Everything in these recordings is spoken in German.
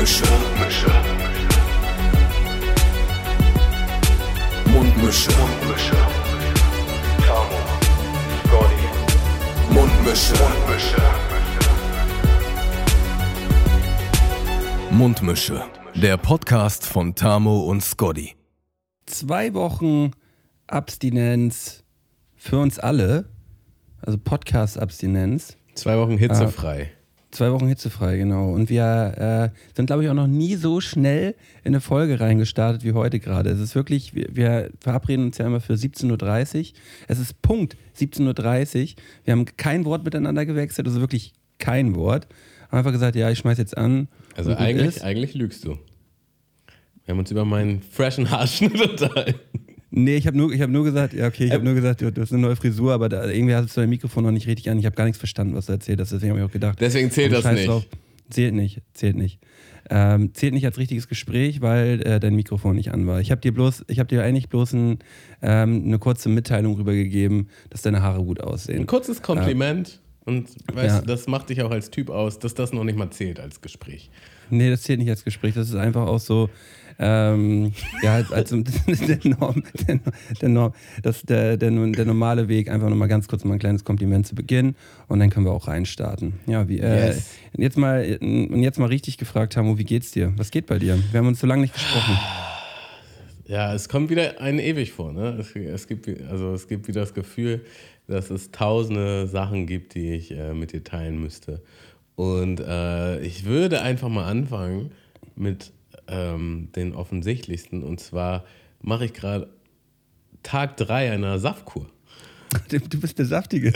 Mundmische. Mundmische. Mundmische. Tamo. Scotty. Mundmische. Mundmische. Mundmische. Der Podcast von Tamo und Scotty. Zwei Wochen Abstinenz für uns alle, also Podcast-Abstinenz. Zwei Wochen hitzefrei. Zwei Wochen hitzefrei, genau. Und wir äh, sind, glaube ich, auch noch nie so schnell in eine Folge reingestartet wie heute gerade. Es ist wirklich, wir, wir verabreden uns ja immer für 17.30 Uhr. Es ist Punkt 17.30 Uhr. Wir haben kein Wort miteinander gewechselt, also wirklich kein Wort. Haben einfach gesagt, ja, ich schmeiß jetzt an. Also eigentlich, ist. eigentlich lügst du. Wir haben uns über meinen freshen Haarschnitt unterhalten. Nee, ich habe nur, ich hab nur gesagt, ja, okay, ich habe nur gesagt, du, du hast eine neue Frisur, aber da, irgendwie hast du dein Mikrofon noch nicht richtig an. Ich habe gar nichts verstanden, was du erzählt hast. Deswegen habe ich auch gedacht. Deswegen zählt komm, das nicht. Zählt nicht, zählt nicht. Ähm, zählt nicht als richtiges Gespräch, weil äh, dein Mikrofon nicht an war. Ich habe dir bloß, ich habe dir eigentlich bloß ein, ähm, eine kurze Mitteilung rübergegeben, dass deine Haare gut aussehen. Ein kurzes Kompliment. Und weißt Ja. du, das macht dich auch als Typ aus, dass das noch nicht mal zählt als Gespräch. Nee, das zählt nicht als Gespräch. Das ist einfach auch so, ähm, ja, als, als der, Norm, der, der, Norm, das, der, der, der normale Weg, einfach nochmal ganz kurz mal ein kleines Kompliment zu Beginn und dann können wir auch reinstarten. Ja, wie, äh, Yes. jetzt mal, und jetzt mal richtig gefragt, Hamo, wie geht's dir? Was geht bei dir? Wir haben uns so lange nicht gesprochen. Ja, es kommt wieder ein ewig vor. Ne? Es, es, gibt, also es gibt wieder das Gefühl, dass es tausende Sachen gibt, die ich äh, mit dir teilen müsste. Und äh, ich würde einfach mal anfangen mit ähm, den offensichtlichsten. Und zwar mache ich gerade Tag 3 einer Saftkur. Du, bist der Saftige.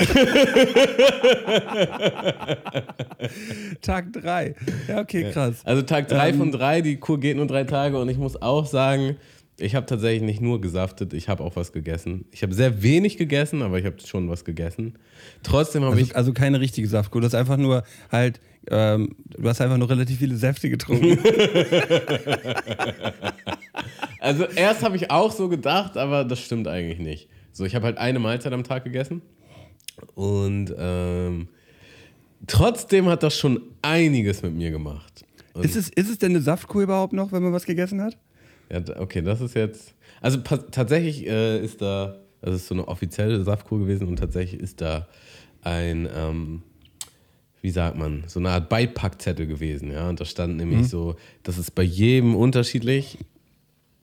Tag 3. Ja, okay, krass. Also Tag 3 Ähm, von 3, die Kur geht nur drei Tage und ich muss auch sagen, ich habe tatsächlich nicht nur gesaftet, ich habe auch was gegessen. Ich habe sehr wenig gegessen, aber ich habe schon was gegessen. Trotzdem habe Also, ich also keine richtige Saftkur. Du hast einfach nur halt, ähm, du hast einfach nur relativ viele Säfte getrunken. Also erst habe ich auch so gedacht, aber das stimmt eigentlich nicht. So, ich habe halt eine Mahlzeit am Tag gegessen und ähm, trotzdem hat das schon einiges mit mir gemacht. Und, ist, es, ist es denn eine Saftkur überhaupt noch, wenn man was gegessen hat? ja, okay, das ist jetzt. Also tatsächlich äh, ist da, das ist so eine offizielle Saftkur gewesen und tatsächlich ist da ein, ähm, wie sagt man, so eine Art Beipackzettel gewesen, ja. Und da stand nämlich so, dass es bei jedem unterschiedlich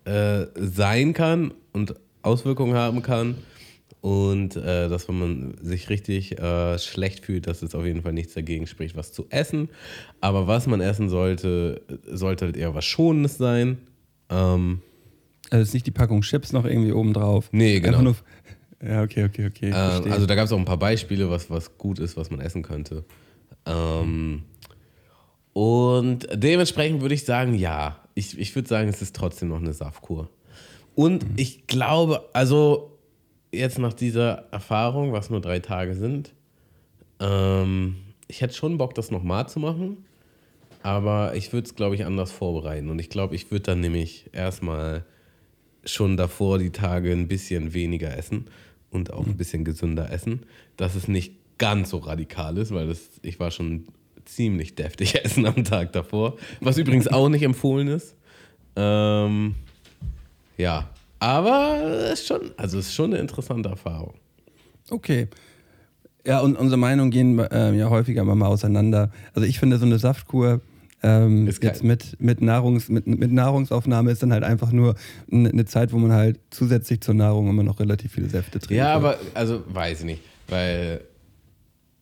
äh, sein kann und Auswirkungen haben kann. Und äh, dass wenn man sich richtig äh, schlecht fühlt, dass es auf jeden Fall nichts dagegen spricht, was zu essen. Aber was man essen sollte, sollte halt eher was Schonendes sein. Ähm, Also ist nicht die Packung Chips noch irgendwie oben drauf. Nee, genau. Nur, ja, okay, okay, okay. ähm, also da gab es auch ein paar Beispiele, was, was gut ist, was man essen könnte. Ähm, und dementsprechend würde ich sagen, ja. Ich, ich würde sagen, es ist trotzdem noch eine Saftkur. Und ich glaube, also jetzt nach dieser Erfahrung, was nur drei Tage sind, ähm, ich hätte schon Bock, das nochmal zu machen. Aber ich würde es, glaube ich, anders vorbereiten. Und ich glaube, ich würde dann nämlich erstmal schon davor die Tage ein bisschen weniger essen und auch ein bisschen gesünder essen, dass es nicht ganz so radikal ist, weil das, ich war schon ziemlich deftig essen am Tag davor, was übrigens auch nicht empfohlen ist. Ähm, ja, aber es ist schon, also es ist schon eine interessante Erfahrung. Okay. Ja, und unsere Meinungen gehen ähm, ja häufiger mal auseinander. Also ich finde so eine Saftkur ähm, jetzt mit, mit, Nahrungs, mit, mit Nahrungsaufnahme ist dann halt einfach nur eine Zeit, wo man halt zusätzlich zur Nahrung immer noch relativ viele Säfte trinkt. Ja, aber, also weiß ich nicht, weil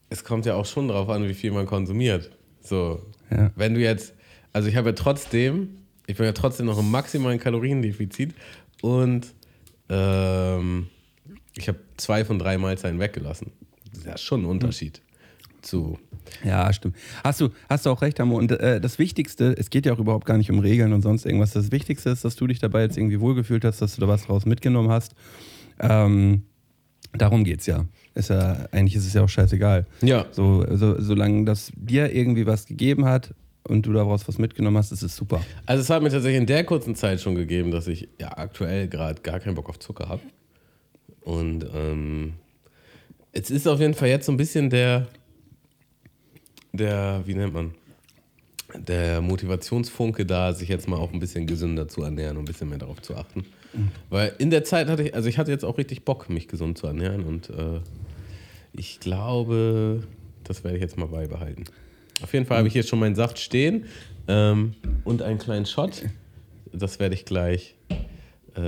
es kommt ja auch schon darauf an, wie viel man konsumiert. So, Ja. wenn du jetzt, also ich habe ja trotzdem, ich bin ja trotzdem noch im maximalen Kaloriendefizit und ähm, ich habe zwei von drei Mahlzeiten weggelassen. Das ist ja schon ein Unterschied zu. Ja, stimmt. Hast du, hast du auch recht, Hamo. Und äh, das Wichtigste, es geht ja auch überhaupt gar nicht um Regeln und sonst irgendwas. Das Wichtigste ist, dass du dich dabei jetzt irgendwie wohlgefühlt hast, dass du da was draus mitgenommen hast. Ähm, darum geht's ja. Ist ja. Eigentlich ist es ja auch scheißegal. Ja. So, so, solange das dir irgendwie was gegeben hat und du daraus was mitgenommen hast, ist es super. Also es hat mir tatsächlich in der kurzen Zeit schon gegeben, dass ich ja aktuell gerade gar keinen Bock auf Zucker habe. Und ähm, es ist auf jeden Fall jetzt so ein bisschen der, der, wie nennt man, der Motivationsfunke da, sich jetzt mal auch ein bisschen gesünder zu ernähren und ein bisschen mehr darauf zu achten. Weil in der Zeit hatte ich, also ich hatte jetzt auch richtig Bock, mich gesund zu ernähren und äh, ich glaube, das werde ich jetzt mal beibehalten. Auf jeden Fall habe ich jetzt schon meinen Saft stehen ähm, und einen kleinen Shot. Das werde ich gleich, äh,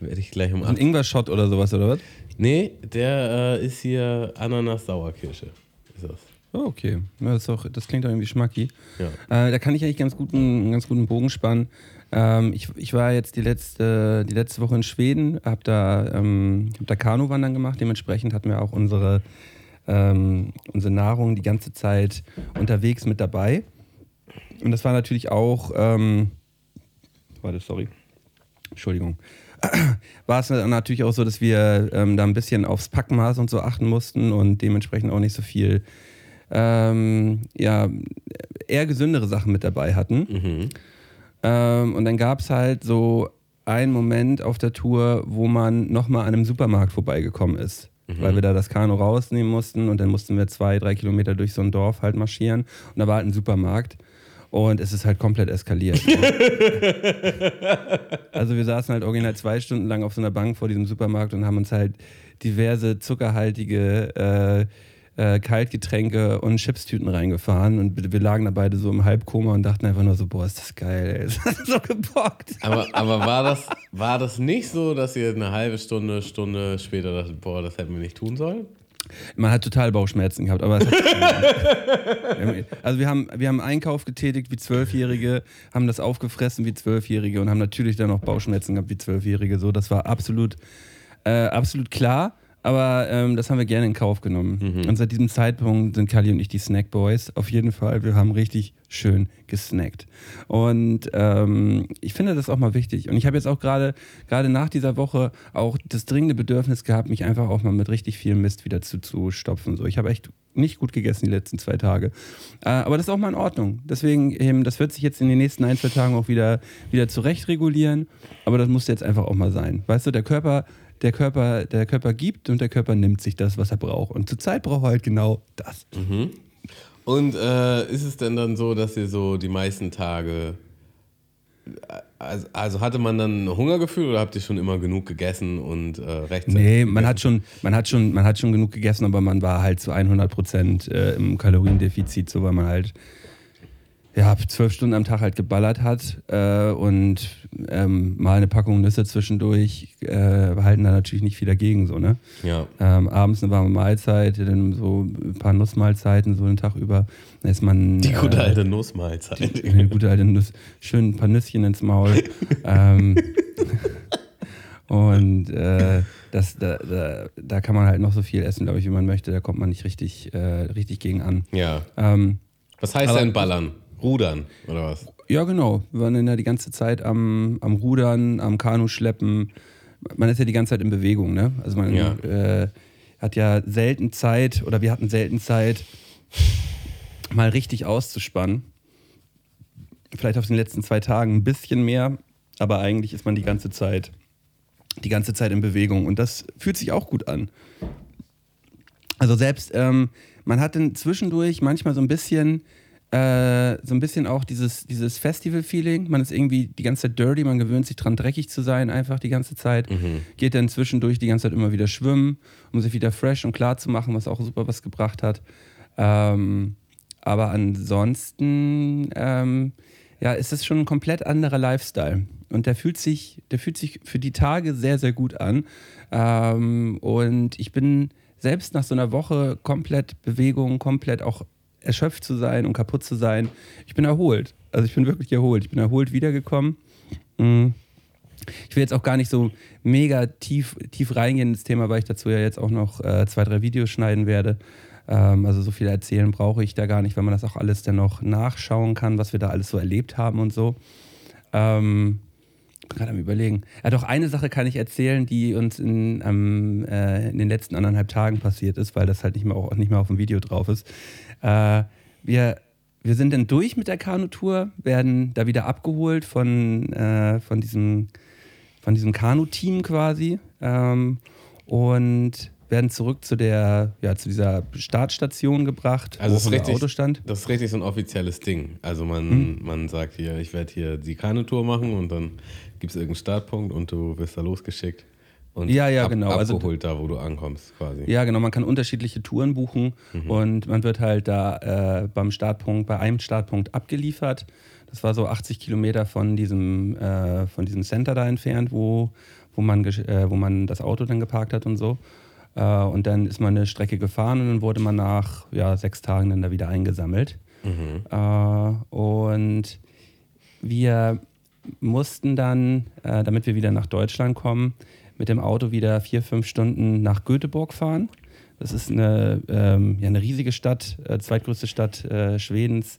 werde ich gleich um Ein 8 Ingwer-Shot oder sowas, oder was? Nee, der äh, ist hier Ananas-Sauerkirsche. Ist das. Oh, okay. Ja, das, auch, das klingt doch irgendwie schmacki. Ja. Äh, da kann ich eigentlich ganz guten, einen ganz guten Bogen spannen. Ähm, ich, ich war jetzt die letzte, die letzte Woche in Schweden, habe da, ähm, hab da Kanuwandern gemacht. Dementsprechend hatten wir auch unsere, ähm, unsere Nahrung die ganze Zeit unterwegs mit dabei. Und das war natürlich auch, ähm, warte, sorry, Entschuldigung. War es natürlich auch so, dass wir ähm, da ein bisschen aufs Packmaß und so achten mussten und dementsprechend auch nicht so viel, ähm, ja, eher gesündere Sachen mit dabei hatten. Mhm. Ähm, und dann gab es halt so einen Moment auf der Tour, wo man nochmal an einem Supermarkt vorbeigekommen ist. Weil wir da das Kanu rausnehmen mussten und dann mussten wir zwei, drei Kilometer durch so ein Dorf halt marschieren. Und da war halt ein Supermarkt. Und es ist halt komplett eskaliert. also wir saßen halt original zwei Stunden lang auf so einer Bank vor diesem Supermarkt und haben uns halt diverse zuckerhaltige äh, äh, Kaltgetränke und Chipstüten reingefahren. Und wir lagen da beide so im Halbkoma und dachten einfach nur so, boah, ist das geil, ey. Das hat so gebockt. Aber, aber war, das, war das nicht so, dass ihr eine halbe Stunde, Stunde später dachtet, boah, das hätten wir nicht tun sollen? Man hat total Bauchschmerzen gehabt, aber es hat Also wir haben, wir haben Einkauf getätigt wie Zwölfjährige, haben das aufgefressen wie Zwölfjährige und haben natürlich dann auch Bauchschmerzen gehabt wie Zwölfjährige. So, das war absolut, äh, absolut klar. Aber ähm, das haben wir gerne in Kauf genommen. Und seit diesem Zeitpunkt sind Kali und ich die Snack Boys. Auf jeden Fall. Wir haben richtig schön gesnackt. Und ähm, ich finde das auch mal wichtig. Und ich habe jetzt auch gerade gerade nach dieser Woche auch das dringende Bedürfnis gehabt, mich einfach auch mal mit richtig viel Mist wieder zuzustopfen. So, ich habe echt nicht gut gegessen die letzten zwei Tage. Äh, aber das ist auch mal in Ordnung. Deswegen, eben, das wird sich jetzt in den nächsten ein, zwei Tagen auch wieder, wieder zurecht regulieren. Aber das muss jetzt einfach auch mal sein. Weißt du, der Körper der Körper, der Körper gibt und der Körper nimmt sich das, was er braucht. Und zurzeit braucht er halt genau das. Und äh, ist es denn dann so, dass ihr so die meisten Tage. Also, also hatte man dann ein Hungergefühl oder habt ihr schon immer genug gegessen und äh, rechtzeitig? Nee, man gegessen? hat, schon, man, hat schon, man hat schon genug gegessen, aber man war halt zu 100 Prozent äh, im Kaloriendefizit, so weil man halt ja, zwölf Stunden am Tag halt geballert hat äh, und ähm, mal eine Packung Nüsse zwischendurch äh, halten da natürlich nicht viel dagegen, so, ne? Ja. Ähm, abends eine warme Mahlzeit, dann so ein paar Nussmahlzeiten so den Tag über. Dann ist man. Die gute äh, alte Nussmahlzeit. eine gute alte Nuss, schön ein paar Nüsschen ins Maul. ähm, und äh, das, da, da, da kann man halt noch so viel essen, glaube ich, wie man möchte. Da kommt man nicht richtig, äh, richtig gegen an. Ja. Ähm, Was heißt denn ballern? Rudern oder was? ja, genau. Wir waren dann ja die ganze Zeit am, am Rudern, am Kanuschleppen. Man ist ja die ganze Zeit in Bewegung, ne? Also man Ja. äh, hat ja selten Zeit oder wir hatten selten Zeit, mal richtig auszuspannen. Vielleicht auf den letzten zwei Tagen ein bisschen mehr, aber eigentlich ist man die ganze Zeit, die ganze Zeit in Bewegung und das fühlt sich auch gut an. Also selbst, ähm, man hat dann zwischendurch manchmal so ein bisschen, äh, so ein bisschen auch dieses, dieses Festival-Feeling. Man ist irgendwie die ganze Zeit dirty, man gewöhnt sich dran, dreckig zu sein, einfach die ganze Zeit. Geht dann zwischendurch die ganze Zeit immer wieder schwimmen, um sich wieder fresh und klar zu machen, was auch super was gebracht hat. Ähm, aber ansonsten, ähm, ja, ist es schon ein komplett anderer Lifestyle. Und der fühlt sich, der fühlt sich für die Tage sehr, sehr gut an. Ähm, und ich bin selbst nach so einer Woche komplett Bewegung, komplett auch erschöpft zu sein und kaputt zu sein, ich bin erholt. Also ich bin wirklich erholt. Ich bin erholt wiedergekommen. Mm. Ich will jetzt auch gar nicht so mega tief, tief reingehen ins Thema, weil ich dazu ja jetzt auch noch äh, zwei, drei Videos schneiden werde. Ähm, also so viel erzählen brauche ich da gar nicht, weil man das auch alles dann noch nachschauen kann, was wir da alles so erlebt haben und so. Ähm, gerade am überlegen. Ja, doch eine Sache kann ich erzählen, die uns in, ähm, äh, in den letzten anderthalb Tagen passiert ist, weil das halt nicht mehr, auch nicht mehr auf dem Video drauf ist. Äh, wir, wir sind dann durch mit der Kanutour, werden da wieder abgeholt von, äh, von diesem, von diesem Kanu-Team quasi. Ähm, und werden zurück zu der, ja, zu dieser Startstation gebracht, Also wo das ist, richtig, Auto stand. das ist richtig so ein offizielles Ding. Also man, Hm. man sagt hier, ich werde hier die Kanutour machen und dann gibt es irgendeinen Startpunkt und du wirst da losgeschickt und Ja, ja, genau. Also- abgeholt da, wo du ankommst quasi. Ja, genau, man kann unterschiedliche Touren buchen und man wird halt da äh, beim Startpunkt, bei einem Startpunkt abgeliefert. Das war so 80 Kilometer von diesem, äh, von diesem Center da entfernt, wo, wo, man, äh, wo man das Auto dann geparkt hat und so. Äh, und dann ist man eine Strecke gefahren und dann wurde man nach ja, sechs Tagen dann da wieder eingesammelt. Äh, und wir mussten dann, äh, damit wir wieder nach Deutschland kommen, mit dem Auto wieder vier, fünf Stunden nach Göteborg fahren. Das ist eine, ähm, ja, eine riesige Stadt, äh, zweitgrößte Stadt äh, Schwedens,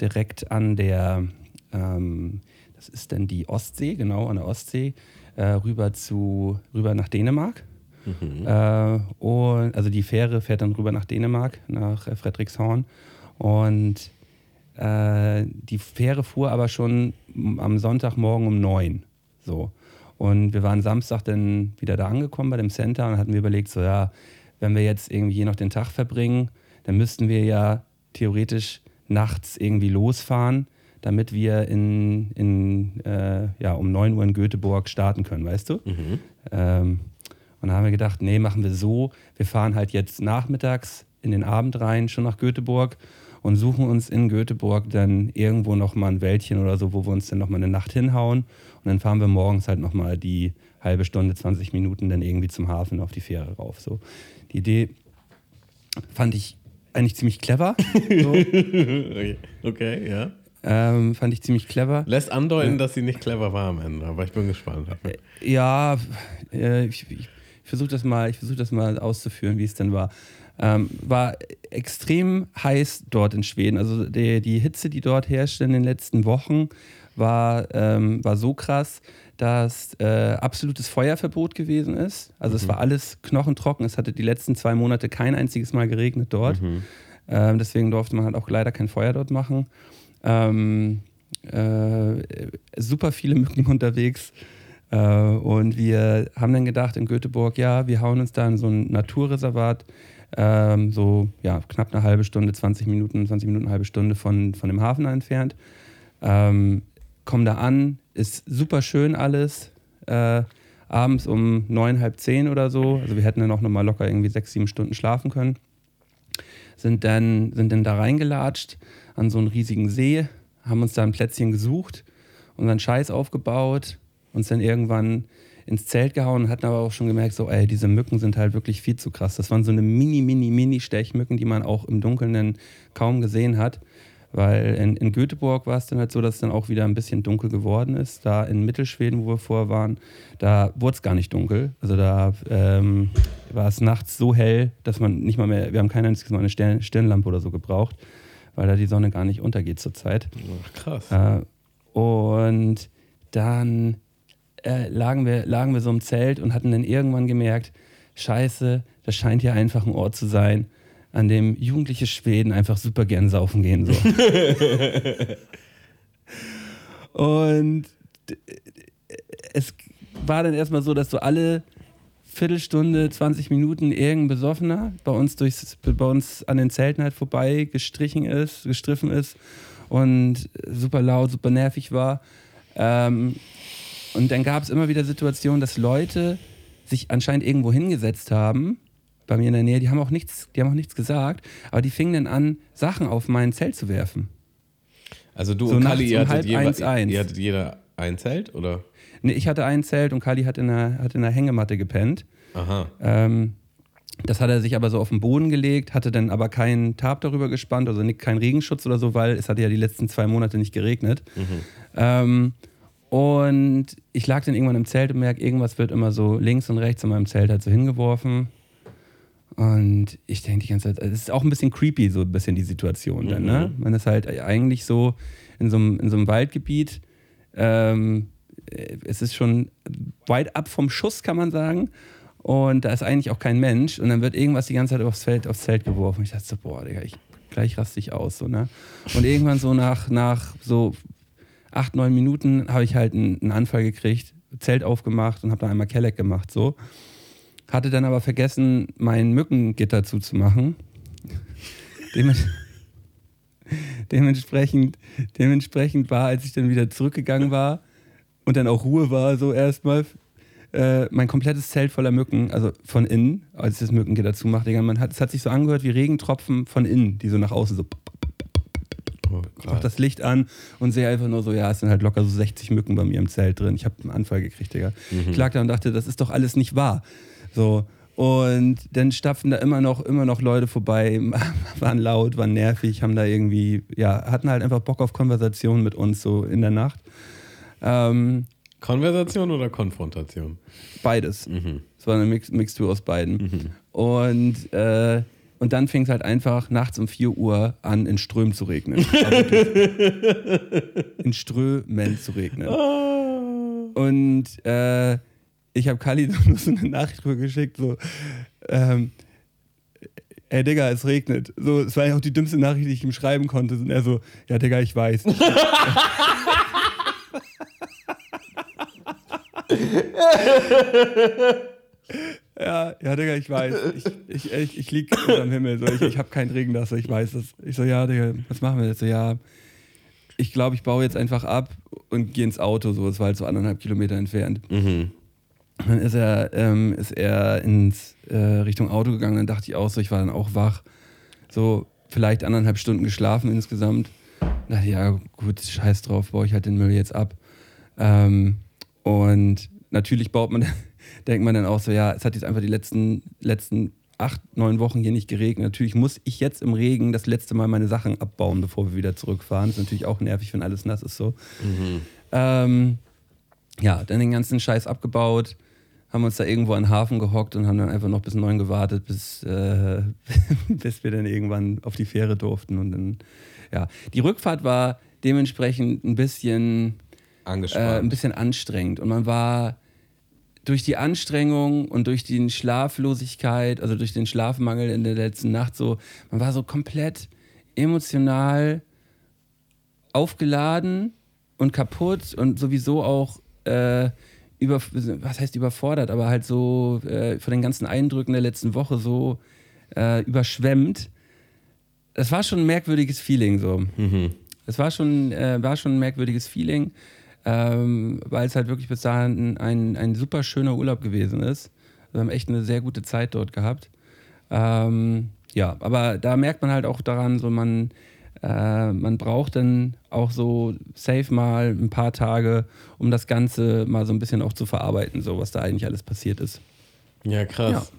direkt an der, ähm, das ist dann die Ostsee, genau an der Ostsee, äh, rüber, zu, rüber nach Dänemark. Äh, und, also die Fähre fährt dann rüber nach Dänemark, nach äh, Fredrikshorn. Und äh, die Fähre fuhr aber schon am Sonntagmorgen um neun. So. Und wir waren Samstag dann wieder da angekommen bei dem Center und hatten wir überlegt, so ja, wenn wir jetzt irgendwie hier noch den Tag verbringen, dann müssten wir ja theoretisch nachts irgendwie losfahren, damit wir in, in, äh, ja, um 9 Uhr in Göteborg starten können, weißt du? Ähm, und da haben wir gedacht, nee, machen wir so, wir fahren halt jetzt nachmittags in den Abend rein, schon nach Göteborg und suchen uns in Göteborg dann irgendwo nochmal ein Wäldchen oder so, wo wir uns dann nochmal eine Nacht hinhauen. Und dann fahren wir morgens halt nochmal die halbe Stunde, 20 Minuten dann irgendwie zum Hafen auf die Fähre rauf. So. Die Idee fand ich eigentlich ziemlich clever. so. Okay, okay ja. ähm, fand ich ziemlich clever. Lässt andeuten, dass sie nicht clever war am Ende, aber ich bin gespannt. Ja, äh, ich, ich versuche das, mal- ich versuch das mal auszuführen, wie es denn war. Ähm, war extrem heiß dort in Schweden. Also die, die Hitze, die dort herrschte in den letzten Wochen, war, ähm, war so krass, dass äh, absolutes Feuerverbot gewesen ist. Also es war alles knochentrocken. Es hatte die letzten zwei Monate kein einziges Mal geregnet dort. Ähm, deswegen durfte man halt auch leider kein Feuer dort machen. Ähm, äh, super viele Mücken unterwegs. Äh, und wir haben dann gedacht in Göteborg, ja, wir hauen uns da in so ein Naturreservat, ähm, so ja, knapp eine halbe Stunde, 20 Minuten, 20 Minuten, eine halbe Stunde von, von dem Hafen entfernt. Ähm, kommen da an, ist super schön alles. Äh, abends um neun, halb zehn oder so. Also wir hätten dann auch nochmal locker irgendwie sechs, sieben Stunden schlafen können. Sind dann, sind dann da reingelatscht an so einen riesigen See, haben uns da ein Plätzchen gesucht, unseren Scheiß aufgebaut, uns dann irgendwann ins Zelt gehauen und hatten aber auch schon gemerkt, so, ey, diese Mücken sind halt wirklich viel zu krass. Das waren so eine mini, mini, mini Stechmücken, die man auch im Dunkeln kaum gesehen hat. Weil in, in Göteborg war es dann halt so, dass es dann auch wieder ein bisschen dunkel geworden ist. Da in Mittelschweden, wo wir vorher waren, da wurde es gar nicht dunkel. Also da ähm, war es nachts so hell, dass man nicht mal mehr, wir haben kein einziges Mal eine Stern, Stirnlampe oder so gebraucht, weil da die Sonne gar nicht untergeht zurzeit. Ach, krass. Äh, und dann äh, lagen, wir, lagen wir so im Zelt und hatten dann irgendwann gemerkt, scheiße, das scheint hier einfach ein Ort zu sein, an dem jugendliche Schweden einfach super gern saufen gehen. So. und es war dann erstmal so, dass so alle Viertelstunde, 20 Minuten irgendein Besoffener bei uns, durchs, bei uns an den Zelten halt vorbei gestrichen ist, gestriffen ist und super laut, super nervig war. Ähm, und dann gab es immer wieder Situationen, dass Leute sich anscheinend irgendwo hingesetzt haben, bei mir in der Nähe, die haben auch nichts, die haben auch nichts gesagt, aber die fingen dann an, Sachen auf mein Zelt zu werfen. Also du so und Kali, ihr hattet, jewe- eins, eins. ihr hattet jeder ein Zelt, oder? Nee, ich hatte ein Zelt und Kali hat in einer, hat in einer Hängematte gepennt. Aha. Ähm, das hat er sich aber so auf den Boden gelegt, hatte dann aber keinen Tarp darüber gespannt, also nicht, keinen Regenschutz oder so, weil es hatte ja die letzten zwei Monate nicht geregnet. Ähm, und ich lag dann irgendwann im Zelt und merke, irgendwas wird immer so links und rechts in meinem Zelt halt so hingeworfen. Und ich denke die ganze Zeit, es ist auch ein bisschen creepy, so ein bisschen die Situation dann, ne? Man ist halt eigentlich so in so einem, in so einem Waldgebiet, ähm, es ist schon weit ab vom Schuss, kann man sagen. Und da ist eigentlich auch kein Mensch. Und dann wird irgendwas die ganze Zeit aufs Feld, aufs Zelt geworfen. Und ich dachte so, boah, Digga, ich, gleich raste ich aus. So, ne? Und irgendwann so nach, nach so acht, neun Minuten habe ich halt einen, einen Anfall gekriegt, Zelt aufgemacht und habe dann einmal Kelleck gemacht. So. Hatte dann aber vergessen, mein Mückengitter zuzumachen. Dements dementsprechend, dementsprechend war, als ich dann wieder zurückgegangen war und dann auch Ruhe war, so erstmal, äh, mein komplettes Zelt voller Mücken, also von innen, als ich das Mückengitter zumache, Digga, man hat, es hat sich so angehört wie Regentropfen von innen, die so nach außen so. Oh, Ich mach das Licht an und sehe einfach nur so, ja, es sind halt locker so 60 Mücken bei mir im Zelt drin. Ich habe einen Anfall gekriegt, Digga. Ich lag da und dachte, das ist doch alles nicht wahr. So. Und dann stapfen da immer noch, immer noch Leute vorbei, waren laut, waren nervig, haben da irgendwie, ja, hatten halt einfach Bock auf Konversation mit uns so in der Nacht. Ähm, Konversation oder Konfrontation? beides. Es war eine Mix Mixtur aus beiden. Und, äh, und dann fing es halt einfach nachts um 4 Uhr an, in Strömen zu regnen. Also in Strömen zu regnen. Und äh, ich habe Kali nur so eine Nachricht geschickt, so, ähm, ey Digga, es regnet. So, es war ja auch die dümmste Nachricht, die ich ihm schreiben konnte. Und er so, ja Digga, ich weiß. Ja, ja, Digga, ich weiß. Ich, ich, ich, ich lieg unterm Himmel. So. Ich, ich habe keinen Regen das, ich weiß das. Ich so, ja, Digga, was machen wir jetzt? So, ja, ich glaube, ich baue jetzt einfach ab und gehe ins Auto. So, es war halt so anderthalb Kilometer entfernt. Dann ist er, ähm, ist er ins äh, Richtung Auto gegangen. Dann dachte ich auch so, ich war dann auch wach. So, vielleicht anderthalb Stunden geschlafen insgesamt. Ich, ja, gut, scheiß drauf, baue ich halt den Müll jetzt ab. Ähm, und natürlich baut man, denkt man dann auch so, ja, es hat jetzt einfach die letzten, letzten acht, neun Wochen hier nicht geregnet. Natürlich muss ich jetzt im Regen das letzte Mal meine Sachen abbauen, bevor wir wieder zurückfahren. Das ist natürlich auch nervig, wenn alles nass ist so. Ähm, ja, dann den ganzen Scheiß abgebaut, haben uns da irgendwo an den Hafen gehockt und haben dann einfach noch bis neun gewartet, bis, äh, bis wir dann irgendwann auf die Fähre durften. Und dann, ja, die Rückfahrt war dementsprechend ein bisschen äh, ein bisschen anstrengend. Und man war durch die Anstrengung und durch die Schlaflosigkeit, also durch den Schlafmangel in der letzten Nacht so, man war so komplett emotional aufgeladen und kaputt und sowieso auch äh, über, was heißt überfordert, aber halt so äh, von den ganzen Eindrücken der letzten Woche so äh, überschwemmt. Es war schon ein merkwürdiges Feeling so. Es war schon, äh, war schon ein merkwürdiges Feeling, ähm, weil es halt wirklich bis dahin ein, ein super schöner Urlaub gewesen ist. Wir haben echt eine sehr gute Zeit dort gehabt. Ähm, ja, aber da merkt man halt auch daran, so man, äh, man braucht dann auch so safe mal ein paar Tage, um das Ganze mal so ein bisschen auch zu verarbeiten, so was da eigentlich alles passiert ist. ja, krass.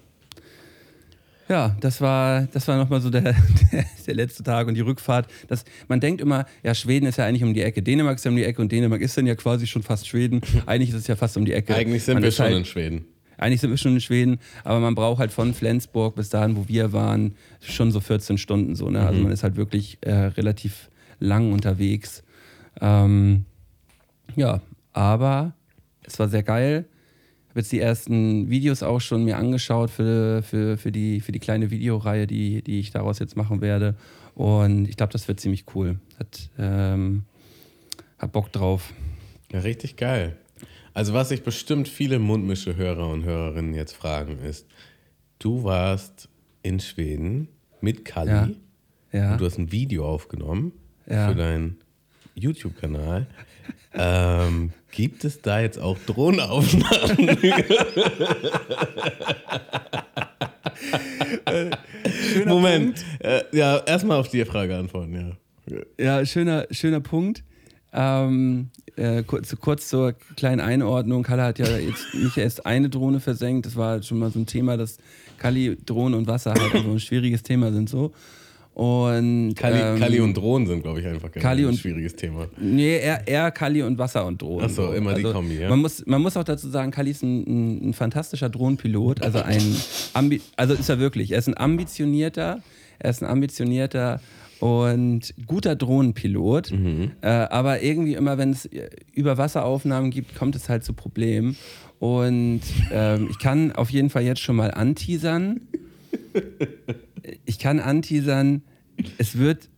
Ja, das war, das war nochmal so der, der, der letzte Tag und die Rückfahrt. Das, man denkt immer, ja, Schweden ist ja eigentlich um die Ecke, Dänemark ist ja um die Ecke und Dänemark ist dann ja quasi schon fast Schweden. Eigentlich ist es ja fast um die Ecke. Eigentlich sind Man wir schon halt, in Schweden. Eigentlich sind wir schon in Schweden, aber man braucht halt von Flensburg bis dahin, wo wir waren, schon so 14 Stunden so. Ne? Also man ist halt wirklich äh, relativ lang unterwegs. Ähm, ja, aber es war sehr geil. Habe jetzt die ersten Videos auch schon mir angeschaut für, für, für, die, für die kleine Videoreihe, die, die ich daraus jetzt machen werde. Und ich glaube, das wird ziemlich cool. Hat, ähm, hab Bock drauf. Ja, richtig geil. Also was sich bestimmt viele Mundmische-Hörer und Hörerinnen jetzt fragen ist, du warst in Schweden mit Kali Ja. Ja. und du hast ein Video aufgenommen Ja. für deinen YouTube-Kanal. ähm, gibt es da jetzt auch Drohnenaufnahmen? Moment. Äh, ja, erstmal auf die Frage antworten, ja. Ja, schöner, schöner Punkt. Ähm, äh, kurz, kurz zur kleinen Einordnung. Kalle hat ja jetzt nicht erst eine Drohne versenkt. Das war schon mal so ein Thema, dass Kali, Drohne und Wasser halt so ein schwieriges Thema sind so. Und, Kali, ähm, Kali und Drohnen sind, glaube ich, einfach Kali ein und- schwieriges Thema. Nee, eher, eher Kali und Wasser und Drohnen. Ach so, immer die Kombi, ja? Man muss, man muss auch dazu sagen, Kali ist ein, ein, ein fantastischer Drohnenpilot. Also ein also ist er wirklich. Er ist ein ambitionierter, er ist ein ambitionierter und guter Drohnenpilot. Äh, aber irgendwie immer, wenn es Überwasseraufnahmen gibt, kommt es halt zu Problemen. Und ähm, ich kann auf jeden Fall jetzt schon mal anteasern. Ich kann anteasern, es wird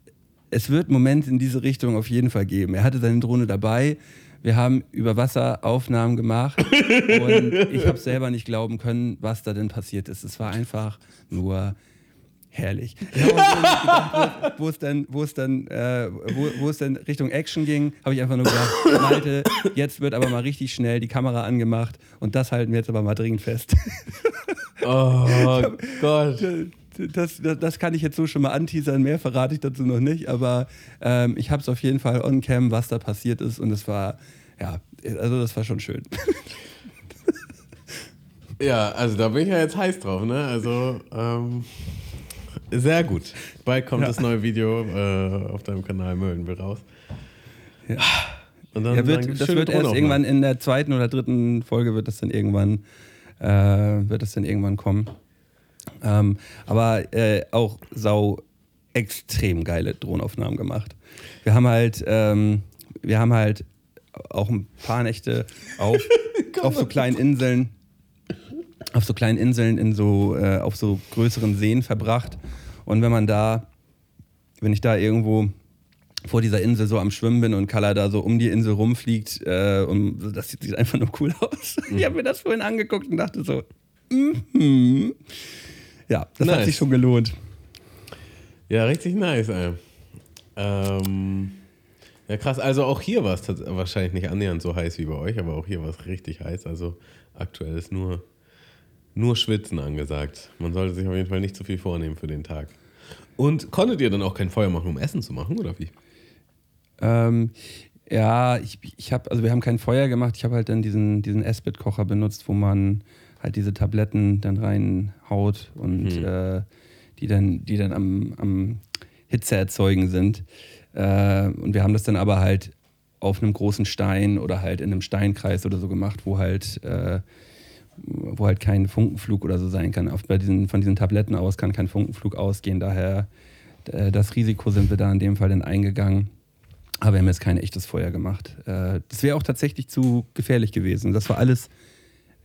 es wird Momente in diese Richtung auf jeden Fall geben. Er hatte seine Drohne dabei. Wir haben über Wasser Aufnahmen gemacht und ich habe selber nicht glauben können, was da denn passiert ist. Es war einfach nur herrlich. Ich gedacht, wo, wo es dann, wo es dann, äh, wo, wo es dann Richtung Action ging, habe ich einfach nur gedacht, Malte, jetzt wird aber mal richtig schnell die Kamera angemacht und das halten wir jetzt aber mal dringend fest. Oh Gott. Das, das, das kann ich jetzt so schon mal anteasern, mehr verrate ich dazu noch nicht, aber ähm, ich habe es auf jeden Fall on cam, was da passiert ist und es war, ja, also das war schon schön. Ja, also da bin ich ja jetzt heiß drauf, ne? Also, ähm, sehr gut. Bald kommt Ja. das neue Video äh, auf deinem Kanal Möllenbill raus. Ja. Und dann Ja, dann wird, gibt's das wird erst irgendwann in der zweiten oder dritten Folge wird das dann irgendwann, äh, wird das dann irgendwann kommen. Ähm, aber äh, auch sau extrem geile Drohnenaufnahmen gemacht. Wir haben halt, ähm, wir haben halt auch ein paar Nächte auf, auf so kleinen Inseln, auf so kleinen Inseln in so, äh, auf so größeren Seen verbracht. Und wenn man da, wenn ich da irgendwo vor dieser Insel so am Schwimmen bin und Kalla da so um die Insel rumfliegt äh, und das sieht, einfach nur cool aus. Ich habe mir das vorhin angeguckt und dachte so, mhm. ja, das hat Nice. sich schon gelohnt. Ja, richtig nice, ey. Ähm, ja, krass. Also auch hier war es wahrscheinlich nicht annähernd so heiß wie bei euch, aber auch hier war es richtig heiß. Also aktuell ist nur, nur Schwitzen angesagt. Man sollte sich auf jeden Fall nicht zu viel vornehmen für den Tag. Und konntet ihr dann auch kein Feuer machen, um Essen zu machen, oder wie? Ähm, ja, ich, ich habe, also wir haben kein Feuer gemacht. Ich habe halt dann diesen, diesen Esbit-Kocher benutzt, wo man halt diese Tabletten dann reinhaut und Hm. äh, die dann, die dann am, am Hitze erzeugen sind. Äh, und wir haben das dann aber halt auf einem großen Stein oder halt in einem Steinkreis oder so gemacht, wo halt, äh, wo halt kein Funkenflug oder so sein kann. Auf, bei diesen, von diesen Tabletten aus kann kein Funkenflug ausgehen. Daher äh, das Risiko sind wir da in dem Fall dann eingegangen. Aber wir haben jetzt kein echtes Feuer gemacht. Äh, Das wäre auch tatsächlich zu gefährlich gewesen. Das war alles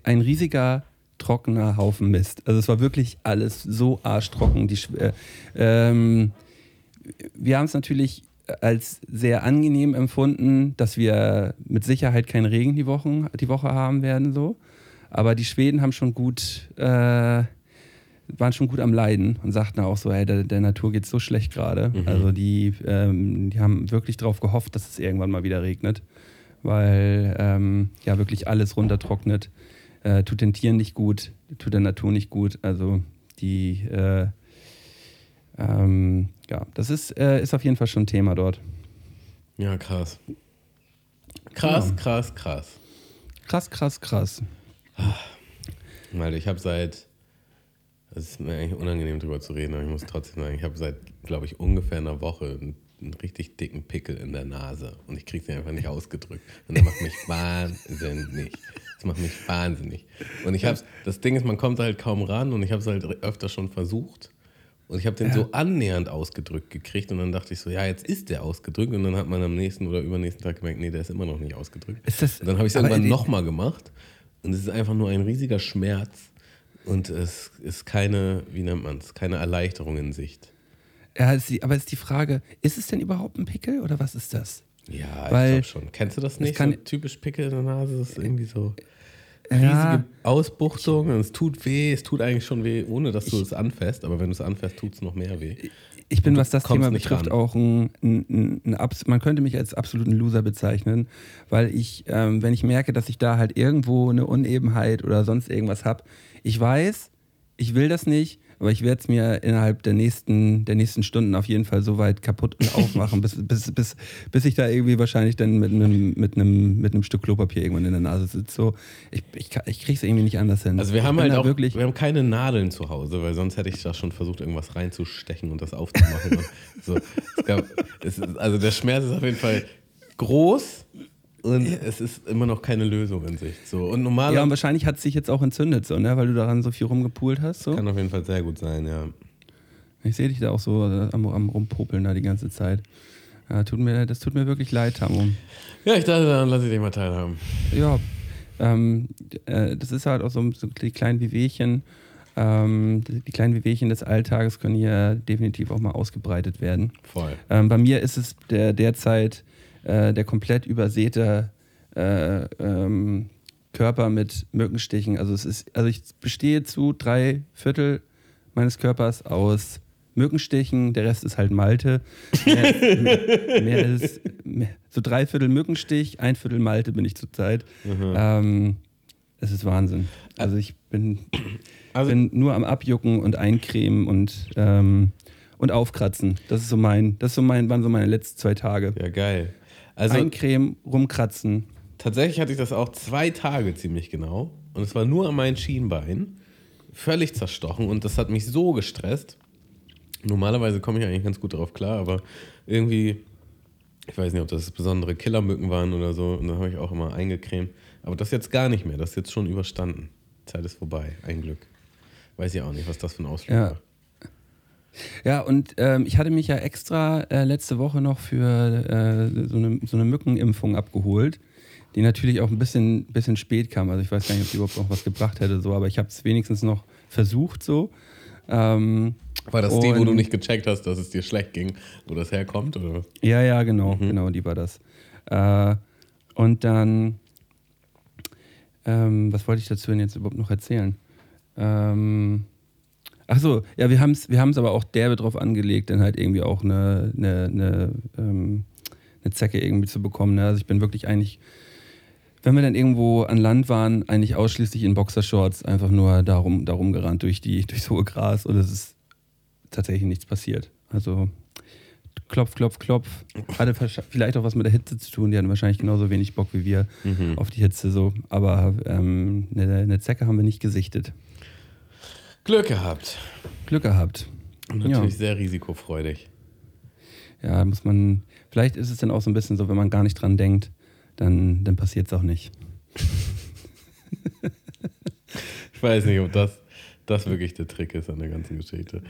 ein riesiger, trockener Haufen Mist. Also es war wirklich alles so arschtrocken. Die, äh, ähm, wir haben es natürlich als sehr angenehm empfunden, dass wir mit Sicherheit keinen Regen die, Wochen, die Woche haben werden. So. Aber die Schweden haben schon gut, äh, waren schon gut am Leiden und sagten auch so, hey, der, der Natur geht so schlecht gerade. Mhm. Also die, ähm, die haben wirklich darauf gehofft, dass es irgendwann mal wieder regnet, weil ähm, ja wirklich alles runtertrocknet. Äh, tut den Tieren nicht gut, tut der Natur nicht gut. Also die, äh, ähm, ja, das ist, äh, ist auf jeden Fall schon ein Thema dort. Ja, krass. Krass, Ja. krass, krass. Krass, krass, krass. Weil ich habe seit, es ist mir eigentlich unangenehm drüber zu reden, aber ich muss trotzdem sagen, ich habe seit, glaube ich, ungefähr einer Woche einen, einen richtig dicken Pickel in der Nase und ich kriege sie einfach nicht ausgedrückt. Und das macht mich wahnsinnig. Das macht mich wahnsinnig. Und ich habe, das Ding ist, man kommt halt kaum ran und ich habe es halt öfter schon versucht. Und ich habe den so annähernd ausgedrückt gekriegt und dann dachte ich so, ja, jetzt ist der ausgedrückt und dann hat man am nächsten oder übernächsten Tag gemerkt, nee, der ist immer noch nicht ausgedrückt. Ist das- und dann habe ich es irgendwann nochmal gemacht und es ist einfach nur ein riesiger Schmerz und es ist keine, wie nennt man es, keine Erleichterung in Sicht. Ja, aber ist die Frage, ist es denn überhaupt ein Pickel oder was ist das? Ja, Weil- ich glaube schon. Kennst du das nicht? kann- so typisch Pickel in der Nase, das ist irgendwie so Ja. riesige Ausbuchtung und es tut weh, es tut eigentlich schon weh, ohne dass du es anfasst, aber wenn du es anfasst, tut es noch mehr weh. Ich bin, was das Thema betrifft, auch ein, ein, ein, ein man könnte mich als absoluten Loser bezeichnen, weil ich, ähm, wenn ich merke, dass ich da halt irgendwo eine Unebenheit oder sonst irgendwas habe, ich weiß, ich will das nicht, aber ich werde es mir innerhalb der nächsten, der nächsten Stunden auf jeden Fall so weit kaputt und aufmachen, bis, bis, bis, bis ich da irgendwie wahrscheinlich dann mit einem, mit einem, mit einem Stück Klopapier irgendwann in der Nase sitze. So, ich, ich, ich krieg's irgendwie nicht anders hin. Also wir haben halt auch, wirklich, wir haben keine Nadeln zu Hause, weil sonst hätte ich da schon versucht, irgendwas reinzustechen und das aufzumachen. und so. es gab, es ist, also der Schmerz ist auf jeden Fall groß und es ist immer noch keine Lösung in Sicht. So. Und ja, normaler und wahrscheinlich hat es sich jetzt auch entzündet, so, ne, weil du daran so viel rumgepult hast. So. kann auf jeden Fall sehr gut sein, ja. Ich sehe dich da auch so äh, am, am Rumpopeln da die ganze Zeit. Ja, tut mir, das tut mir wirklich leid, Tammo. Ja, ich dachte, dann lasse ich dich mal teilhaben. Ja, ähm, äh, das ist halt auch so, so die kleinen Wehwehchen. Ähm, die, die kleinen Wehwehchen des Alltages können hier definitiv auch mal ausgebreitet werden. Voll. Ähm, bei mir ist es der, derzeit äh, der komplett übersäte äh, ähm, Körper mit Mückenstichen. Also es ist, also ich bestehe zu drei Viertel meines Körpers aus Mückenstichen, der Rest ist halt Malte. Mehr, mehr ist, mehr, so drei Viertel Mückenstich, ein Viertel Malte bin ich zurzeit. Ähm, es ist Wahnsinn. Also ich bin, Also- bin nur am Abjucken und Eincremen und, ähm, und aufkratzen. Das ist so mein, das ist so mein, waren so meine letzten zwei Tage. Ja, geil. Also Eincremen, rumkratzen. tatsächlich hatte ich das auch zwei Tage ziemlich genau. Und es war nur an meinen Schienbein. Völlig zerstochen und das hat mich so gestresst. Normalerweise komme ich eigentlich ganz gut darauf klar, aber irgendwie, ich weiß nicht, ob das besondere Killermücken waren oder so. Und dann habe ich auch immer eingecremt. Aber das jetzt gar nicht mehr. Das ist jetzt schon überstanden. Zeit ist vorbei. Ein Glück. Weiß ich auch nicht, was das für ein Ausflug Ja. war. Ja, und ähm, ich hatte mich ja extra äh, letzte Woche noch für äh, so, eine, so eine Mückenimpfung abgeholt, die natürlich auch ein bisschen, bisschen spät kam. Also ich weiß gar nicht, ob die überhaupt noch was gebracht hätte, so, aber ich habe es wenigstens noch versucht so. Ähm, War das die, wo du nicht gecheckt hast, dass es dir schlecht ging, wo das herkommt? Oder? Ja, ja, genau, genau, die war das. Äh, und dann, ähm, was wollte ich dazu denn jetzt überhaupt noch erzählen? Ähm, ach so, ja, wir haben es wir haben's aber auch derbe drauf angelegt, dann halt irgendwie auch eine, eine, eine, ähm, eine Zecke irgendwie zu bekommen. Ne? Also ich bin wirklich eigentlich, wenn wir dann irgendwo an Land waren, eigentlich ausschließlich in Boxershorts einfach nur darum, darum gerannt durch die, durchs hohe Gras und es ist tatsächlich nichts passiert. Also klopf, klopf, klopf. Hatte vielleicht auch was mit der Hitze zu tun. Die hatten wahrscheinlich genauso wenig Bock wie wir auf die Hitze so. Aber ähm, eine, eine Zecke haben wir nicht gesichtet. Glück gehabt. Glück gehabt. Und natürlich sehr risikofreudig. Ja, muss man. Vielleicht ist es dann auch so ein bisschen so, wenn man gar nicht dran denkt, dann, dann passiert es auch nicht. Ich weiß nicht, ob das, das wirklich der Trick ist an der ganzen Geschichte.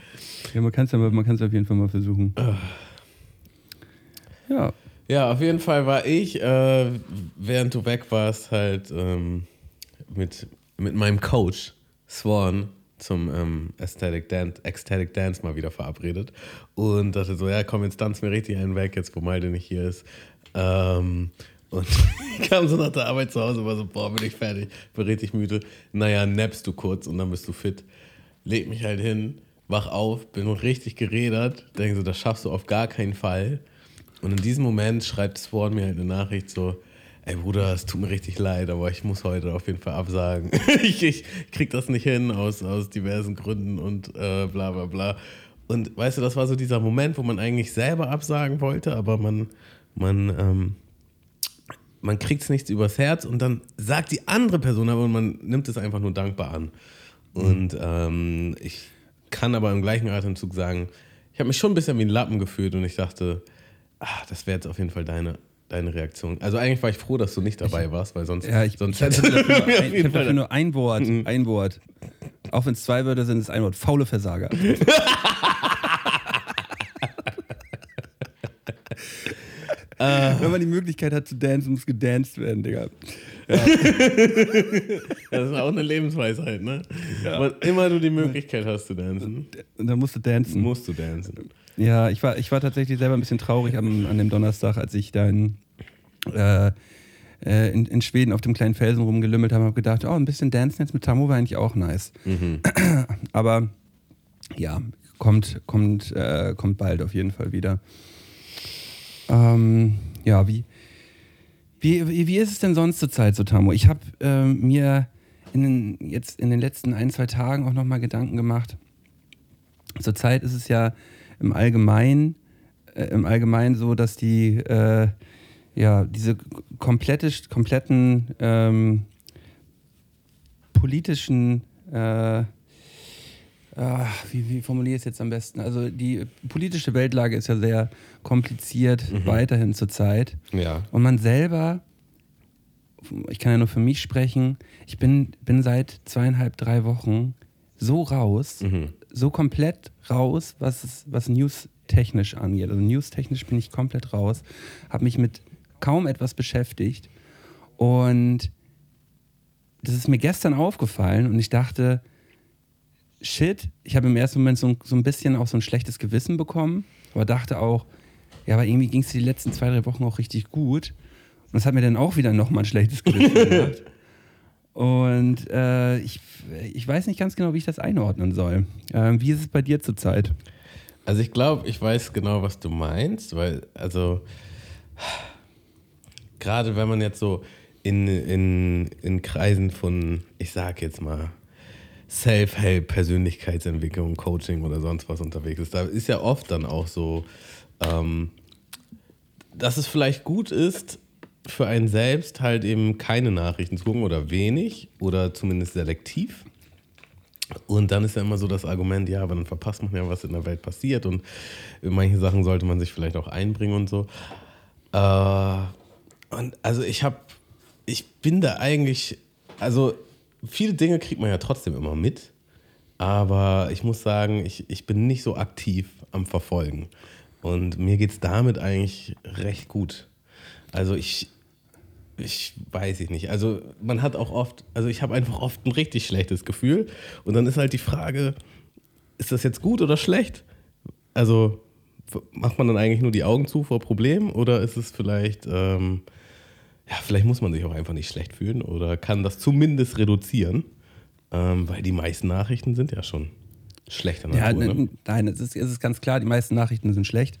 Ja, man kann es ja man kann's auf jeden Fall mal versuchen. Ja. Ja, auf jeden Fall war ich, äh, während du weg warst, halt ähm, mit, mit meinem Coach Swan zum ähm, Aesthetic, Dance, Ecstatic Dance mal wieder verabredet und dachte so, ja komm, jetzt tanz mir richtig einen weg, jetzt wo Malte nicht hier ist. Ähm, und kam so nach der Arbeit zu Hause, war so, boah, bin ich fertig, bin richtig müde. Naja, nappst du kurz und dann bist du fit. Leg mich halt hin, wach auf, bin richtig gerädert, denke so, das schaffst du auf gar keinen Fall. Und in diesem Moment schreibt Swan mir halt eine Nachricht so, ey Bruder, es tut mir richtig leid, aber ich muss heute auf jeden Fall absagen. ich, ich krieg das nicht hin aus, aus diversen Gründen und äh, bla bla bla. Und weißt du, das war so dieser Moment, wo man eigentlich selber absagen wollte, aber man, man, ähm, man kriegt es nicht übers Herz und dann sagt die andere Person aber und man nimmt es einfach nur dankbar an. Und ähm, ich kann aber im gleichen Atemzug sagen, ich habe mich schon ein bisschen wie ein Lappen gefühlt und ich dachte, ah, das wäre jetzt auf jeden Fall deine, deine Reaktion. Also eigentlich war ich froh, dass du nicht dabei warst, weil sonst, Ja, ich, sonst ich habe hätte dafür, ein, ich dafür nur ein Wort. Ein Wort. Auch wenn es zwei Wörter sind, ist ein Wort. Faule Versager. Wenn man die Möglichkeit hat zu dancen, muss gedanced werden, Digga. Das ist auch eine Lebensweisheit, ne? Wann immer du die Möglichkeit hast zu dancen, dann musst du dancen. musst du dancen. Ja, ich war, ich war tatsächlich selber ein bisschen traurig am, an dem Donnerstag, als ich da in, äh, äh, in, in Schweden auf dem kleinen Felsen rumgelümmelt habe und habe gedacht, oh, ein bisschen Dancen jetzt mit Tammo wäre eigentlich auch nice. Aber ja, kommt, kommt, äh, kommt bald auf jeden Fall wieder. Ähm, ja, wie, wie, wie, ist es denn sonst zur Zeit so, Tammo? Ich habe ähm, mir in den, jetzt in den letzten ein, zwei Tagen auch nochmal Gedanken gemacht. Zurzeit ist es ja im Allgemeinen, äh, im Allgemeinen so, dass die, äh, ja, diese komplette, kompletten ähm, politischen, äh, ah, wie, wie formuliere ich es jetzt am besten? Also die politische Weltlage ist ja sehr kompliziert weiterhin zurzeit. Ja. Und man selber, ich kann ja nur für mich sprechen, ich bin, bin seit zweieinhalb, drei Wochen so raus, so komplett raus, was, was News-technisch angeht. Also News-technisch bin ich komplett raus, habe mich mit kaum etwas beschäftigt und das ist mir gestern aufgefallen und ich dachte, shit, ich habe im ersten Moment so, ein- so ein bisschen auch so ein schlechtes Gewissen bekommen, aber dachte auch, ja, aber irgendwie ging es die letzten zwei, drei Wochen auch richtig gut. das hat mir dann auch wieder nochmal ein schlechtes Gewissen gemacht. Und äh, ich, ich weiß nicht ganz genau, wie ich das einordnen soll. Ähm, wie ist es bei dir zurzeit? Also ich glaube, ich weiß genau, was du meinst, weil, also gerade wenn man jetzt so in, in, in Kreisen von, ich sag jetzt mal, Self-Help, Persönlichkeitsentwicklung, Coaching oder sonst was unterwegs ist, da ist ja oft dann auch so, ähm, dass es vielleicht gut ist, für einen selbst halt eben keine Nachrichten zu gucken oder wenig oder zumindest selektiv. Und dann ist ja immer so das Argument, ja, aber dann verpasst man ja, was in der Welt passiert und manche Sachen sollte man sich vielleicht auch einbringen und so. Äh, und also ich habe, ich bin da eigentlich, also viele Dinge kriegt man ja trotzdem immer mit, aber ich muss sagen, ich, ich bin nicht so aktiv am Verfolgen. Und mir geht es damit eigentlich recht gut. Also ich, ich weiß ich nicht. Also man hat auch oft, also ich habe einfach oft ein richtig schlechtes Gefühl. Und dann ist halt die Frage, ist das jetzt gut oder schlecht? Also macht man dann eigentlich nur die Augen zu vor Problemen oder ist es vielleicht, ähm, ja, vielleicht muss man sich auch einfach nicht schlecht fühlen oder kann das zumindest reduzieren, ähm, weil die meisten Nachrichten sind ja schon schlechter Ja, Natur. ne, ne? nein, es ist, es ist ganz klar, die meisten Nachrichten sind schlecht,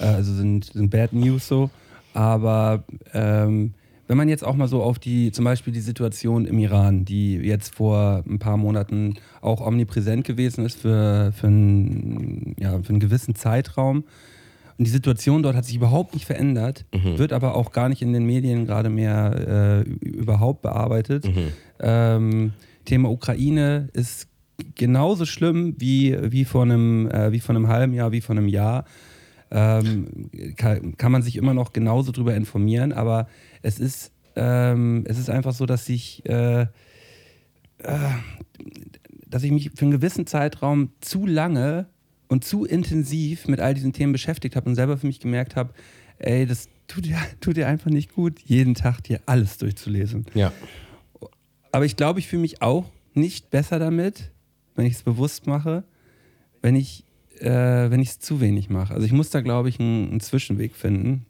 äh, also sind, sind Bad News so. Aber ähm, wenn man jetzt auch mal so auf die, zum Beispiel die Situation im Iran, die jetzt vor ein paar Monaten auch omnipräsent gewesen ist für, für, einen, ja, für einen gewissen Zeitraum. Und die Situation dort hat sich überhaupt nicht verändert, wird aber auch gar nicht in den Medien gerade mehr äh, überhaupt bearbeitet. Ähm, Thema Ukraine ist genauso schlimm wie, wie, vor einem, äh, wie vor einem halben Jahr, wie vor einem Jahr. Ähm, kann, kann man sich immer noch genauso drüber informieren, aber es ist, ähm, es ist einfach so, dass ich, äh, äh, dass ich mich für einen gewissen Zeitraum zu lange und zu intensiv mit all diesen Themen beschäftigt habe und selber für mich gemerkt habe, ey, das tut dir, tut dir einfach nicht gut, jeden Tag dir alles durchzulesen. Ja. Aber ich glaube, ich fühle mich auch nicht besser damit, wenn ich es bewusst mache, wenn ich äh, wenn ich es zu wenig mache. Also ich muss da, glaube ich, einen, einen Zwischenweg finden.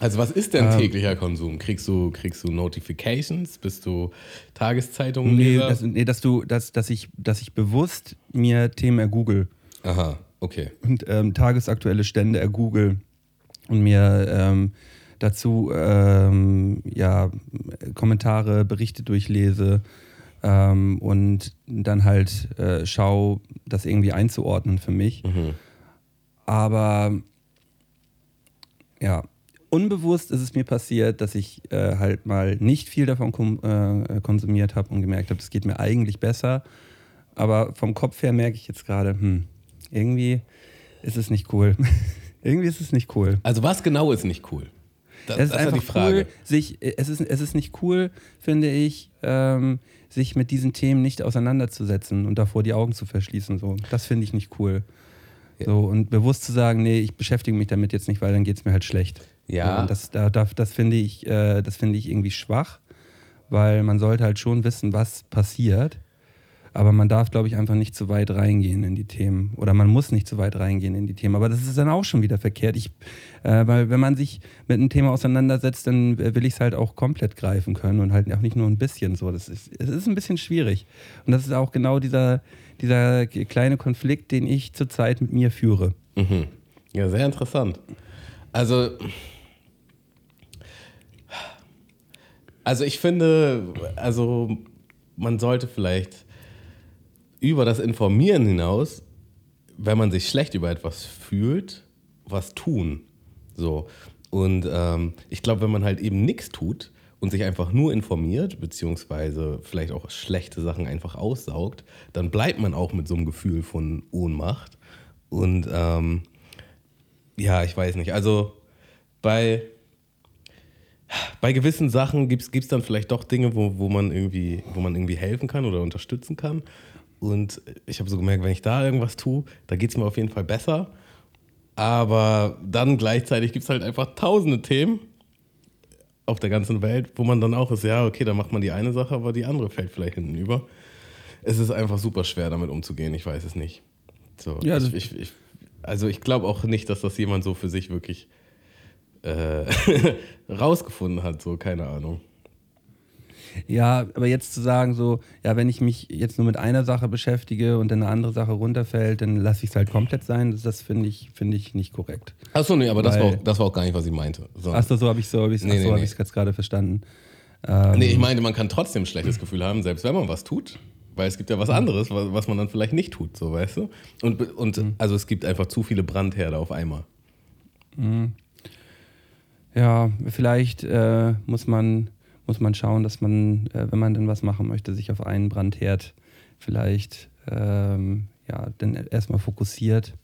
Also was ist denn Ähm. täglicher Konsum? Kriegst du, kriegst du Notifications? Bist du Tageszeitungen? Nee, das, nee dass, du, dass, dass, ich, dass ich bewusst mir Themen ergoogle Aha, okay. und ähm, tagesaktuelle Stände ergoogle und mir ähm, dazu ähm, ja, Kommentare, Berichte durchlese ähm, und dann halt äh, schau, das irgendwie einzuordnen für mich. Aber ja, unbewusst ist es mir passiert, dass ich äh, halt mal nicht viel davon kom äh, konsumiert habe und gemerkt habe, es geht mir eigentlich besser. Aber vom Kopf her merke ich jetzt gerade, hm, irgendwie ist es nicht cool. irgendwie ist es nicht cool. Also was genau ist nicht cool? Das, Es ist das ja einfach die Frage. cool, sich, es, ist, es ist nicht cool, finde ich, ähm, sich mit diesen Themen nicht auseinanderzusetzen und davor die Augen zu verschließen. So. Das finde ich nicht cool. So, und bewusst zu sagen, nee, ich beschäftige mich damit jetzt nicht, weil dann geht es mir halt schlecht. Ja. Und das, da, da, das finde ich, äh, das finde ich irgendwie schwach, weil man sollte halt schon wissen, was passiert. Aber man darf, glaube ich, einfach nicht zu weit reingehen in die Themen. Oder man muss nicht zu weit reingehen in die Themen. Aber das ist dann auch schon wieder verkehrt. Ich, äh, weil wenn man sich mit einem Thema auseinandersetzt, dann will ich es halt auch komplett greifen können und halt auch nicht nur ein bisschen so. Das ist, es ist ein bisschen schwierig. Und das ist auch genau dieser, dieser kleine Konflikt, den ich zurzeit mit mir führe. Mhm. Ja, sehr interessant. Also, also ich finde, also man sollte vielleicht über das Informieren hinaus, wenn man sich schlecht über etwas fühlt, was tun. So. Und ähm, ich glaube, wenn man halt eben nichts tut und sich einfach nur informiert, beziehungsweise vielleicht auch schlechte Sachen einfach aussaugt, dann bleibt man auch mit so einem Gefühl von Ohnmacht. Und ähm, ja, ich weiß nicht. Also bei, bei gewissen Sachen gibt es dann vielleicht doch Dinge, wo, wo, man irgendwie, wo man irgendwie helfen kann oder unterstützen kann. Und ich habe so gemerkt, wenn ich da irgendwas tue, da geht es mir auf jeden Fall besser. Aber dann gleichzeitig gibt es halt einfach tausende Themen auf der ganzen Welt, wo man dann auch ist, ja, okay, dann macht man die eine Sache, aber die andere fällt vielleicht hinten über. Es ist einfach super schwer, damit umzugehen, ich weiß es nicht. So, Ja, also- ich, ich, ich, also ich glaube auch nicht, dass das jemand so für sich wirklich äh, rausgefunden hat, so, keine Ahnung. Ja, aber jetzt zu sagen, so, ja, wenn ich mich jetzt nur mit einer Sache beschäftige und dann eine andere Sache runterfällt, dann lasse ich es halt komplett sein. Das, das finde ich, find ich nicht korrekt. Achso, nee, aber das Weil- war, auch, das war auch gar nicht, was ich meinte. So. Achso, so habe ich es so hab Nee, so hab nee. ich's jetzt gerade verstanden. Ähm, Nee, ich meinte, man kann trotzdem ein schlechtes Gefühl haben, selbst wenn man was tut. Weil es gibt ja was anderes, was, was man dann vielleicht nicht tut, so weißt du? Und, und Mhm. also es gibt einfach zu viele Brandherde auf einmal. Ja, vielleicht äh, muss, man, muss man schauen, dass man, äh, wenn man denn was machen möchte, sich auf einen Brandherd vielleicht ähm, ja, dann erstmal fokussiert.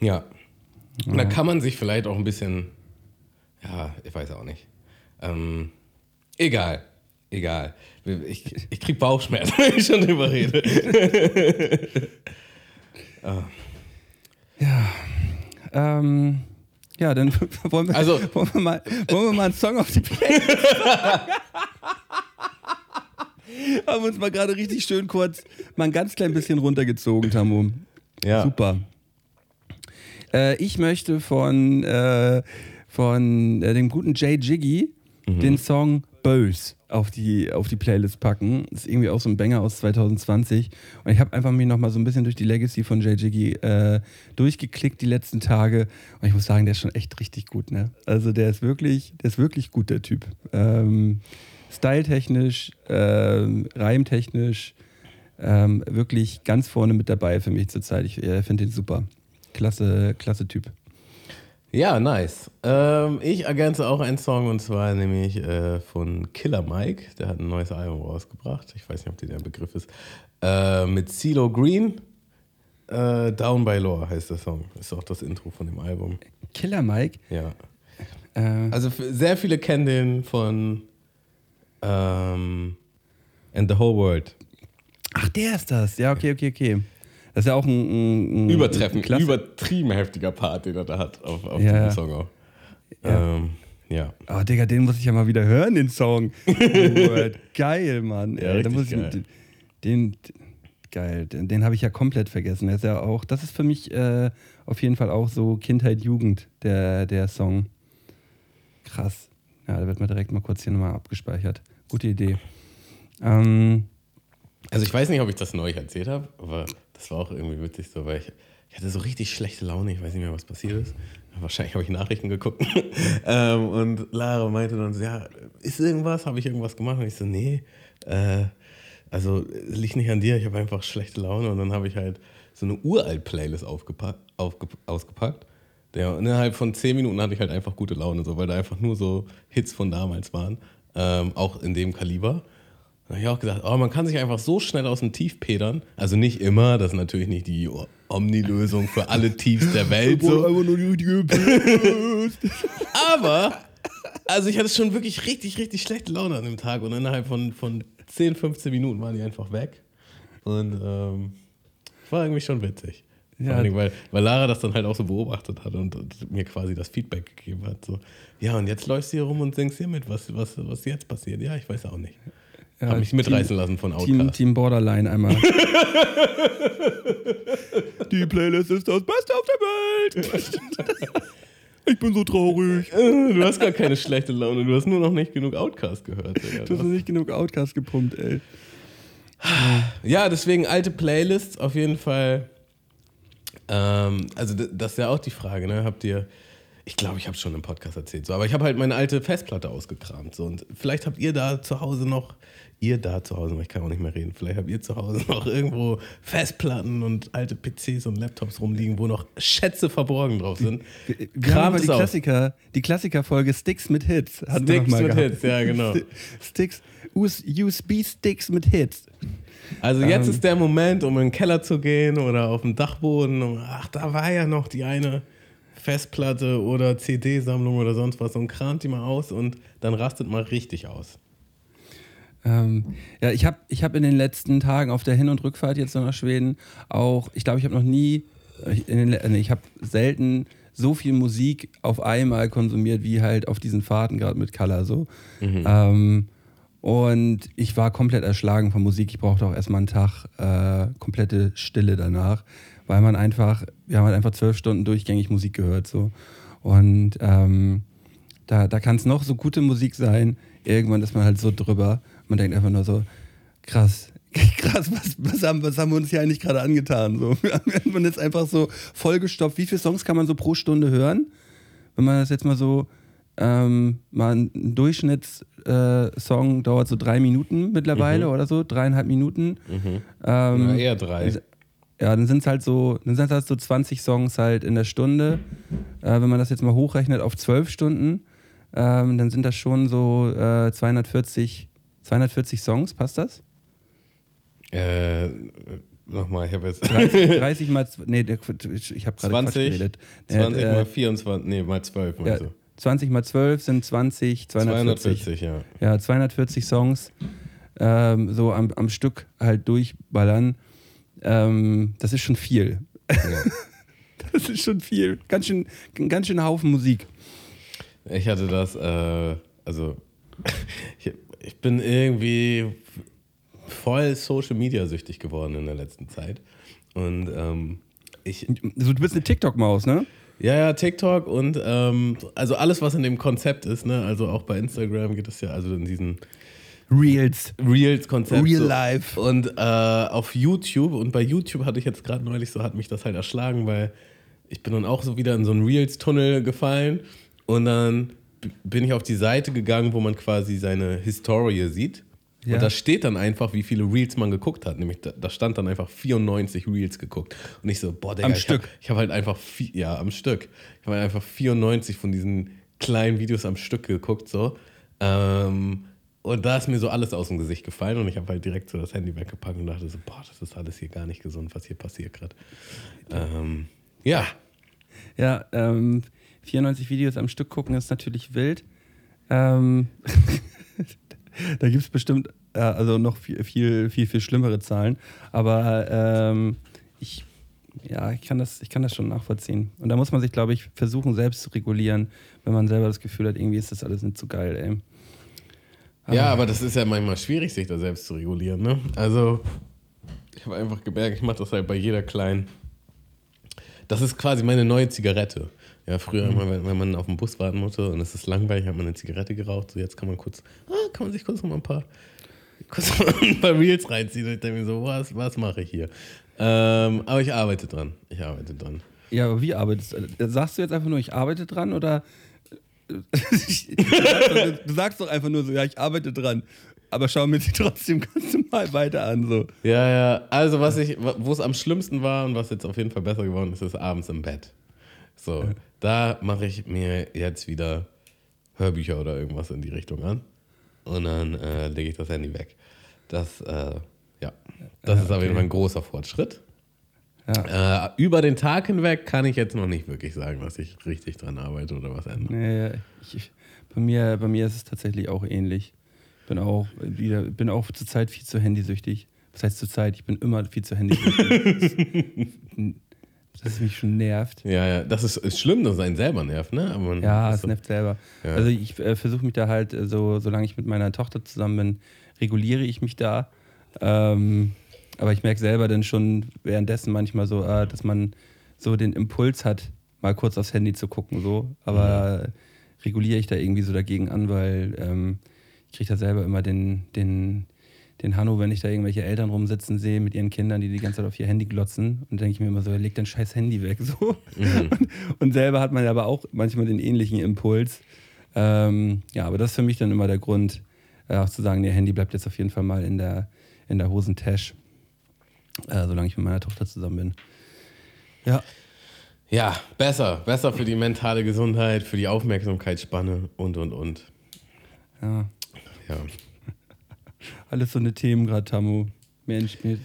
Ja. Und da kann man sich vielleicht auch ein bisschen, ja, ich weiß auch nicht. Ähm, egal, egal. Ich, ich krieg Bauchschmerzen, wenn ich schon drüber rede. Ähm, ja, dann wollen wir, Also- wollen, wir mal, wollen wir mal einen Song auf die Playlist? Haben uns mal gerade richtig schön kurz mal ein ganz klein bisschen runtergezogen, Tamu. Ja. Super. Äh, ich möchte von, äh, von äh, dem guten Jay Jiggy den Song Bös auf die, auf die Playlist packen. Ist irgendwie auch so ein Banger aus 2020. Und ich habe einfach mir nochmal so ein bisschen durch die Legacy von Jiggy äh, durchgeklickt die letzten Tage. Und ich muss sagen, der ist schon echt richtig gut. Ne? Also der ist wirklich, der ist wirklich gut, der Typ. Ähm, Styletechnisch, ähm, reimtechnisch, ähm, wirklich ganz vorne mit dabei für mich zurzeit. Ich äh, finde den super. Klasse, klasse Typ. Ja, nice. Ähm, ich ergänze auch einen Song und zwar nämlich äh, von Killer Mike. Der hat ein neues Album rausgebracht. Ich weiß nicht, ob dir der Begriff ist. Äh, mit CeeLo Green. Äh, Down by Law heißt der Song. Ist auch das Intro von dem Album. Killer Mike. Ja. Äh, Also sehr viele kennen den von ähm, And the Whole World. ach, der ist das. Ja, okay, okay, okay. Das ist ja auch ein, ein, ein Übertreffen, Klasse- übertrieben heftiger Part, den er da hat auf, auf Ja, diesem. Song auch. Ja. Ähm, ja. Oh, Digga, den muss ich ja mal wieder hören, den Song. Geil, Mann. Ja, da muss ich, geil. den, geil, den, den habe ich ja komplett vergessen. Der ist ja auch, das ist für mich äh, auf jeden Fall auch so Kindheit, Jugend, der, der Song. Krass. Ja, da wird mal direkt mal kurz hier nochmal abgespeichert. Gute Idee. Ähm, Also ich weiß nicht, ob ich das neulich erzählt habe, aber das war auch irgendwie witzig so, weil ich, ich hatte so richtig schlechte Laune, ich weiß nicht mehr, was passiert ist. Wahrscheinlich habe ich Nachrichten geguckt. ähm, und Lara meinte dann so, ja, ist irgendwas? Habe ich irgendwas gemacht? Und ich so, nee, äh, also liegt nicht an dir, ich habe einfach schlechte Laune. Und dann habe ich halt so eine uralt-Playlist aufgepackt, aufge, ausgepackt. Der, innerhalb von zehn Minuten hatte ich halt einfach gute Laune, so, weil da einfach nur so Hits von damals waren, ähm, auch in dem Kaliber. Da habe ich auch gesagt, oh, man kann sich einfach so schnell aus dem Tief pedern. Also nicht immer, das ist natürlich nicht die Omni-Lösung für alle Tiefs der Welt. So. Aber, also ich hatte schon wirklich richtig, richtig schlechte Laune an dem Tag und innerhalb von, von 10, 15 Minuten waren die einfach weg. Und ähm, war irgendwie schon witzig. Ja. Vor Dingen, weil, weil Lara das dann halt auch so beobachtet hat und, und mir quasi das Feedback gegeben hat. So, ja, und jetzt läufst du hier rum und singst hier mit, was, was, was jetzt passiert. Ja, ich weiß auch nicht. Ja, Hab mich mitreißen lassen von Team, Outcast. Team Borderline einmal. Die Playlist ist das Beste auf der Welt. Ich bin so traurig. Du hast gar keine schlechte Laune, du hast nur noch nicht genug Outcast gehört. Digga. Du hast noch nicht genug Outcast gepumpt, ey. Ja, deswegen alte Playlists auf jeden Fall. Ähm, also das ist ja auch die Frage, ne? Habt ihr, ich glaube, ich habe es schon im Podcast erzählt, so, aber ich habe halt meine alte Festplatte ausgekramt. So, und vielleicht habt ihr da zu Hause noch, ihr da zu Hause, ich kann auch nicht mehr reden, vielleicht habt ihr zu Hause noch irgendwo Festplatten und alte PCs und Laptops rumliegen, wo noch Schätze verborgen drauf sind. Wir haben die. Klassiker, die Klassikerfolge Sticks mit Hits. hatten Sticks mit gehabt. Hits, ja, genau. Sticks, US USB-Sticks mit Hits. Also jetzt Ähm. ist der Moment, um in den Keller zu gehen oder auf den Dachboden. Ach, da war ja noch die eine Festplatte oder CD-Sammlung oder sonst was und kramt die mal aus und dann rastet mal richtig aus. Ähm, ja, ich habe ich hab in den letzten Tagen auf der Hin- und Rückfahrt jetzt nach Schweden auch, ich glaube, ich habe noch nie, äh, den, nee, ich habe selten so viel Musik auf einmal konsumiert, wie halt auf diesen Fahrten gerade mit Color so. Ähm, und ich war komplett erschlagen von Musik. Ich brauchte auch erstmal einen Tag äh, komplette Stille danach, weil man einfach, wir haben halt einfach zwölf Stunden durchgängig Musik gehört so. Und ähm, da, da kann es noch so gute Musik sein. Irgendwann ist man halt so drüber. Man denkt einfach nur so, krass, krass, was, was, haben, was haben wir uns hier eigentlich gerade angetan? So, man ist einfach so vollgestopft. Wie viele Songs kann man so pro Stunde hören? Wenn man das jetzt mal so, ähm, mal ein Durchschnittssong äh, dauert so drei Minuten mittlerweile Mhm. oder so, dreieinhalb Minuten. Mhm. Ähm, Na, eher drei. ja, dann sind es halt so, dann sind halt so 20 Songs halt in der Stunde. Äh, wenn man das jetzt mal hochrechnet auf 12 Stunden, ähm, dann sind das schon so äh, 240, 240 Songs, passt das? Äh, nochmal, ich habe jetzt 30, 30 mal, nee, ich habe gerade Quatsch 20, geredet. 20 äh, mal 24, nee, mal 12 ja, meinst du? 20 mal 12 sind 20, 240. 240, ja. Ja, 240 Songs ähm, so am, am Stück halt durchballern. Ähm, das ist schon viel. ja. Das ist schon viel. Ganz schön, ganz schön Haufen Musik. Ich hatte das, äh, also ich, ich bin irgendwie voll Social Media süchtig geworden in der letzten Zeit. Und ähm, ich, So, du bist eine TikTok-Maus, ne? ja, ja, TikTok und ähm, also alles, was in dem Konzept ist, ne? Also auch bei Instagram geht es ja, also in diesen Reels. Reels-Konzept. Real so. life. Und äh, auf YouTube, und bei YouTube hatte ich jetzt gerade neulich so, hat mich das halt erschlagen, weil ich bin dann auch so wieder in so einen Reels-Tunnel gefallen und dann bin ich auf die Seite gegangen, wo man quasi seine Historie sieht. Ja. Und da steht dann einfach, wie viele Reels man geguckt hat. Nämlich, da, da stand dann einfach 94 Reels geguckt. Und ich so, boah, Digga, Am ich Stück. Hab, ich habe halt einfach, vi- ja, am Stück. Ich habe halt einfach 94 von diesen kleinen Videos am Stück geguckt, so. Ähm, und da ist mir so alles aus dem Gesicht gefallen und ich habe halt direkt so das Handy weggepackt und dachte so, boah, das ist alles hier gar nicht gesund, was hier passiert gerade. Ähm, ja, Ja, ähm, 94 Videos am Stück gucken ist natürlich wild. Ähm, da gibt es bestimmt äh, also noch viel, viel, viel, viel schlimmere Zahlen. Aber ähm, ich, ja, ich kann, das, ich kann das schon nachvollziehen. Und da muss man sich, glaube ich, versuchen, selbst zu regulieren, wenn man selber das Gefühl hat, irgendwie ist das alles nicht so geil, ey. Ja, aber das ist ja manchmal schwierig, sich da selbst zu regulieren. Ne? Also, ich habe einfach gemerkt, ich mache das halt bei jeder kleinen. Das ist quasi meine neue Zigarette. Ja, früher immer, wenn, wenn man auf den Bus warten musste und es ist langweilig, hat man eine Zigarette geraucht. So, jetzt kann man kurz, ah, kann man sich kurz noch mal ein paar, kurz mal ein paar Reels reinziehen. Und ich denke mir so, was, was mache ich hier? Ähm, aber ich arbeite dran. Ich arbeite dran. Ja, aber wie arbeitest du? Sagst du jetzt einfach nur, ich arbeite dran oder du, sagst doch, du sagst doch einfach nur so, ja, ich arbeite dran. Aber schau mir sie trotzdem ganz normal weiter an. So. Ja, ja. Also, was ich, wo es am schlimmsten war und was jetzt auf jeden Fall besser geworden ist, ist abends im Bett. So, da mache ich mir jetzt wieder Hörbücher oder irgendwas in die Richtung an. Und dann äh, lege ich das Handy weg. Das, äh, ja, das ist auf jeden Fall ein großer Fortschritt. Ja. Äh, über den Tag hinweg kann ich jetzt noch nicht wirklich sagen, dass ich richtig dran arbeite oder was ändere. Nee, ich, ich, bei, mir, bei mir ist es tatsächlich auch ähnlich. Bin auch wieder, bin auch zurzeit viel zu handysüchtig. Das heißt zurzeit, ich bin immer viel zu handysüchtig. das ist mich schon nervt. Ja, ja, das ist, ist schlimm, dass es einen selber nervt, ne? Aber Ja, es nervt selber. Ja. Also ich äh, versuche mich da halt, äh, so, solange ich mit meiner Tochter zusammen bin, reguliere ich mich da. Ähm, aber ich merke selber dann schon währenddessen manchmal so, äh, dass man so den Impuls hat, mal kurz aufs Handy zu gucken. So. Aber äh, reguliere ich da irgendwie so dagegen an, weil ähm, ich kriege da selber immer den, den, den Hanno, wenn ich da irgendwelche Eltern rumsitzen sehe mit ihren Kindern, die die ganze Zeit auf ihr Handy glotzen. Und denke ich mir immer so, leg dein scheiß Handy weg. So. Und, und selber hat man aber auch manchmal den ähnlichen Impuls. Ähm, ja, aber das ist für mich dann immer der Grund, äh, auch zu sagen, nee, Handy bleibt jetzt auf jeden Fall mal in der, in der Hosentasche, äh, solange ich mit meiner Tochter zusammen bin. Ja, Ja, besser. Besser für die mentale Gesundheit, für die Aufmerksamkeitsspanne und, und, und. ja. Ja. Alles so eine Themen gerade, Tamu. Mensch, mir,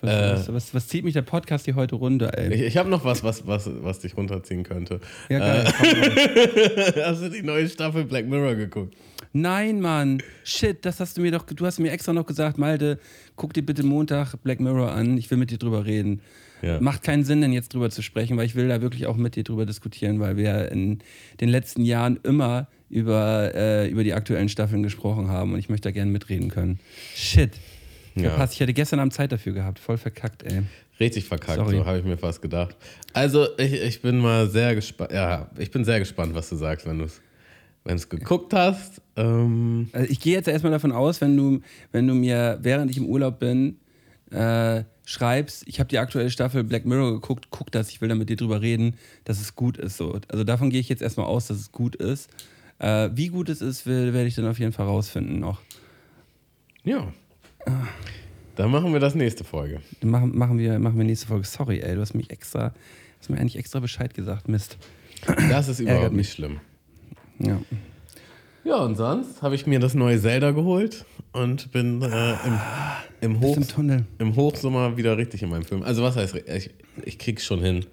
was, Äh. was, was, zieht mich der Podcast hier heute runter, ey? Ich, ich habe noch was, was, was, was dich runterziehen könnte. Ja, geil. raus. Hast du die neue Staffel Black Mirror geguckt? Nein, Mann. Shit, das hast du mir doch, du hast mir extra noch gesagt, Malte, guck dir bitte Montag Black Mirror an, ich will mit dir drüber reden. Ja. Macht keinen Sinn, denn jetzt drüber zu sprechen, weil ich will da wirklich auch mit dir drüber diskutieren, weil wir in den letzten Jahren immer über, äh, über die aktuellen Staffeln gesprochen haben und ich möchte da gerne mitreden können. Shit. Ja. Verpasst. Ich hätte gestern Abend Zeit dafür gehabt. Voll verkackt, ey. Richtig verkackt, Sorry. so habe ich mir fast gedacht. Also, ich, ich bin mal sehr gespannt. Ja, ich bin sehr gespannt, was du sagst, wenn du es wenn es geguckt hast. Ähm, Also ich gehe jetzt erstmal davon aus, wenn du, wenn du mir, während ich im Urlaub bin, äh, schreibst, ich habe die aktuelle Staffel Black Mirror geguckt, guck das, ich will da mit dir drüber reden, dass es gut ist. So. Also davon gehe ich jetzt erstmal aus, dass es gut ist. Äh, wie gut es ist, werde ich dann auf jeden Fall rausfinden noch. ja. Dann machen wir das nächste Folge. Dann machen, machen, wir, machen wir nächste Folge. Sorry, ey, du hast mich extra, hast mir eigentlich extra Bescheid gesagt. Mist. Das ist überhaupt nicht schlimm. Ja. Ja, und sonst habe ich mir das neue Zelda geholt und bin äh, im, im, Hoch, im im Hochsommer wieder richtig in meinem Film. Also was heißt, ich, ich krieg's schon hin.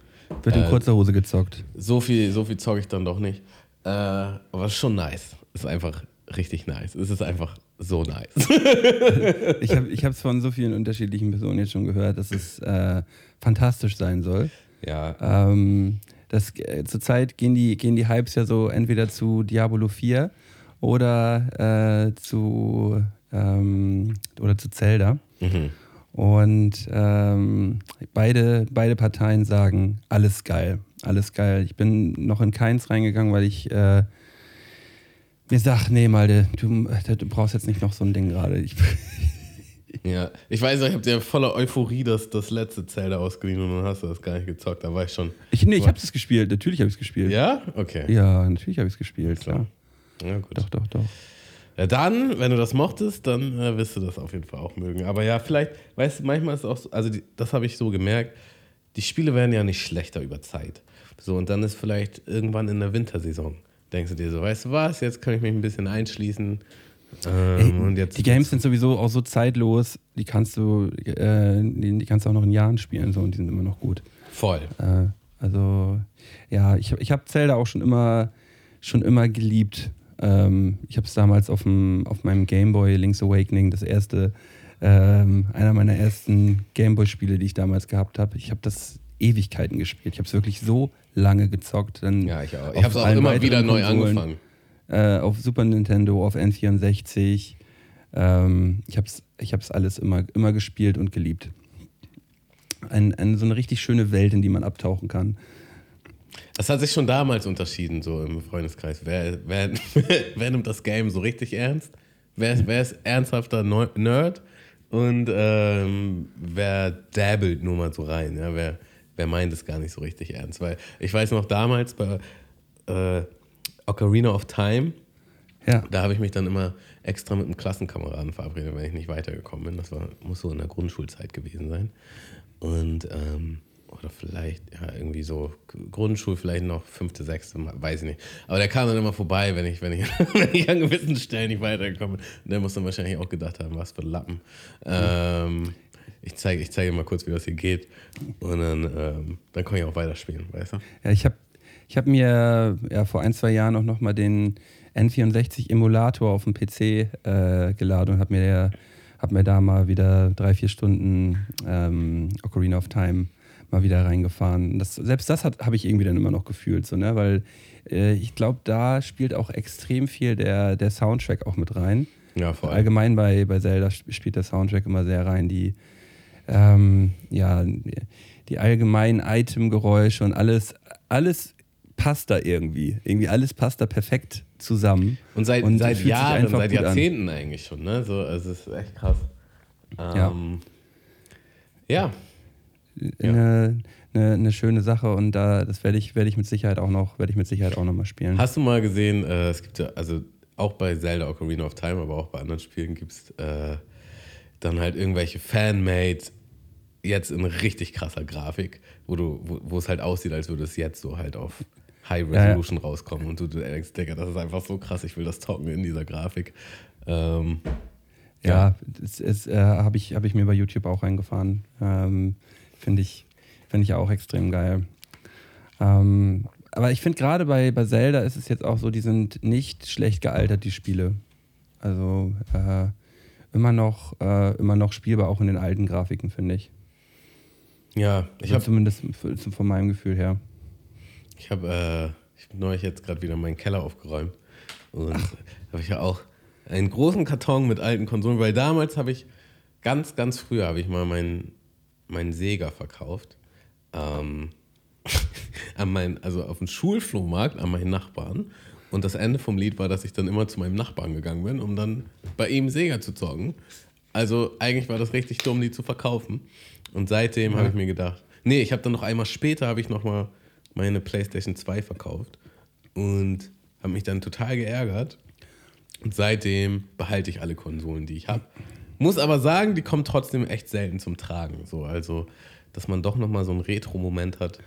Wird in Äh, kurzer Hose gezockt. So viel, so viel zocke ich dann doch nicht. Äh, aber es ist schon nice. Es ist einfach richtig nice. Es ist einfach so nice. Ich habe es von so vielen unterschiedlichen Personen jetzt schon gehört, dass es äh, fantastisch sein soll. ja. Ähm, das, äh, zurzeit gehen die, gehen die Hypes ja so entweder zu Diablo 4 oder äh, zu ähm, oder zu Zelda. Mhm. Und ähm, beide, beide Parteien sagen, alles geil, alles geil. Ich bin noch in keins reingegangen, weil ich äh, mir sag, nee, Malte, du, du brauchst jetzt nicht noch so ein Ding gerade. Ich- Ja, ich weiß noch, ich habe dir voller Euphorie das, das letzte Zelda ausgeliehen und dann hast du das gar nicht gezockt. Da war ich schon. Ich, nee, ich habe es gespielt, natürlich habe ich es gespielt. Ja? Okay. Ja, natürlich habe ich es gespielt, klar. Ja, gut. Doch, doch, doch. Ja, dann, wenn du das mochtest, dann äh, wirst du das auf jeden Fall auch mögen. Aber ja, vielleicht, weißt du, manchmal ist es auch so, also die, das habe ich so gemerkt, die Spiele werden ja nicht schlechter über Zeit. So, und dann ist vielleicht irgendwann in der Wintersaison, denkst du dir so, weißt du was, jetzt kann ich mich ein bisschen einschließen. Ähm, Ey, und jetzt, die Games sind sowieso auch so zeitlos, die kannst du, äh, die, die kannst du auch noch in Jahren spielen so, und die sind immer noch gut. Voll. Äh, also, ja, ich, ich habe Zelda auch schon immer, schon immer geliebt. Ähm, ich habe es damals auf, dem, auf meinem Gameboy Link's Awakening, das erste, ähm, einer meiner ersten Gameboy-Spiele, die ich damals gehabt habe. Ich habe das Ewigkeiten gespielt. Ich habe es wirklich so lange gezockt. Dann Ja, ich auch. Ich habe es auch immer wieder neu Konsolen, angefangen. Äh, auf Super Nintendo, auf N64. Ähm, ich habe es ich hab's alles immer, immer gespielt und geliebt. Ein, ein, so eine richtig schöne Welt, in die man abtauchen kann. Das hat sich schon damals unterschieden, so im Freundeskreis. Wer, wer, wer nimmt das Game so richtig ernst? Wer, ist- wer ist ernsthafter Nerd? Und ähm, wer dabbelt nur mal so rein? Ja? Wer, wer meint es gar nicht so richtig ernst? Weil ich weiß noch damals bei äh, Ocarina of Time, Ja. da habe ich mich dann immer extra mit einem Klassenkameraden verabredet, wenn ich nicht weitergekommen bin. Das war, muss so in der Grundschulzeit gewesen sein. Und, ähm, oder vielleicht, ja, irgendwie so Grundschul, vielleicht noch fünfte, sechste, weiß ich nicht. Aber der kam dann immer vorbei, wenn ich, wenn ich, wenn ich an gewissen Stellen nicht weitergekommen bin. Der muss dann wahrscheinlich auch gedacht haben, was für Lappen. Ähm, ich zeige ich zeige mal kurz, wie das hier geht. Und dann, ähm, dann kann ich auch weiterspielen, weißt du? Ja, ich habe ich hab mir ja, vor ein, zwei Jahren auch nochmal den N64-Emulator auf dem PC äh, geladen und habe mir, hab mir da mal wieder drei, vier Stunden ähm, Ocarina of Time mal wieder reingefahren. Das, selbst das habe ich irgendwie dann immer noch gefühlt, so, ne? weil äh, ich glaube, da spielt auch extrem viel der, der Soundtrack auch mit rein. Ja, vor allem. Allgemein bei, bei Zelda sp- spielt der Soundtrack immer sehr rein. Die, ähm, ja, die allgemeinen Itemgeräusche und alles, alles passt da irgendwie. Irgendwie alles passt da perfekt zusammen. Und seit, Und seit Jahren, seit gut an. Jahrzehnten eigentlich schon, ne? So, also es ist echt krass. Ja. Ähm, ja. Eine, eine, eine schöne Sache und da, das werde ich, werde ich mit Sicherheit auch noch, werde ich mit Sicherheit auch noch mal spielen. Hast du mal gesehen, äh, es gibt ja, also auch bei Zelda Ocarina of Time, aber auch bei anderen Spielen gibt es äh, dann halt irgendwelche Fanmade, jetzt in richtig krasser Grafik, wo du, wo, es halt aussieht, als würde es jetzt so halt auf High Ja, ja. Resolution rauskommen und du, du denkst, Digga, das ist einfach so krass, ich will das zocken in dieser Grafik. Ähm, Ja, das ist, äh, habe ich, hab ich mir bei YouTube auch reingefahren. Ähm, Finde ich, find ich auch extrem geil. Ähm, aber ich finde gerade bei, bei Zelda ist es jetzt auch so, die sind nicht schlecht gealtert, die Spiele. Also äh, immer, noch, äh, immer noch spielbar, auch in den alten Grafiken, finde ich. ja, ich Also habe zumindest von meinem Gefühl her. Ich habe äh, ich hab neulich jetzt gerade wieder meinen Keller aufgeräumt. Und habe ich ja auch einen großen Karton mit alten Konsolen, weil damals habe ich, ganz, ganz früher habe ich mal meinen, meinen Sega verkauft. Ähm, an mein, also auf dem Schulflohmarkt an meinen Nachbarn. Und das Ende vom Lied war, dass ich dann immer zu meinem Nachbarn gegangen bin, um dann bei ihm Sega zu zocken. Also eigentlich war das richtig dumm, die zu verkaufen. Und seitdem habe ich mir gedacht, nee, ich habe dann noch einmal später, habe ich nochmal meine PlayStation 2 verkauft und habe mich dann total geärgert. Und seitdem behalte ich alle Konsolen, die ich habe. Muss aber sagen, die kommen trotzdem echt selten zum Tragen. So, also, dass man doch nochmal so einen Retro-Moment hat.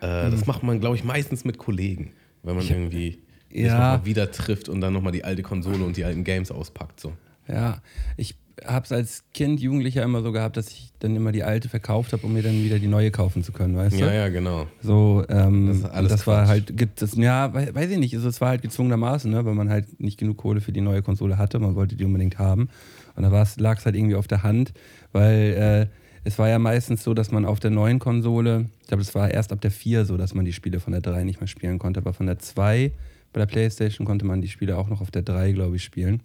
Äh, Das macht man, glaube ich, meistens mit Kollegen, wenn man irgendwie sich Ja. wieder trifft und dann nochmal die alte Konsole und die alten Games auspackt. So. Ja, ich habe es als Kind, Jugendlicher immer so gehabt, dass ich dann immer die alte verkauft habe, um mir dann wieder die neue kaufen zu können, weißt du? Ja, ja, genau. So, ähm, Das ist das, war halt, gibt es, ja, wei- weiß ich nicht, also es war halt gezwungenermaßen, ne, weil man halt nicht genug Kohle für die neue Konsole hatte, man wollte die unbedingt haben. Und da lag es halt irgendwie auf der Hand, weil äh, es war ja meistens so, dass man auf der neuen Konsole, ich glaube, es war erst ab der 4 so, dass man die Spiele von der 3 nicht mehr spielen konnte, aber von der 2 bei der Playstation konnte man die Spiele auch noch auf der 3, glaube ich, spielen.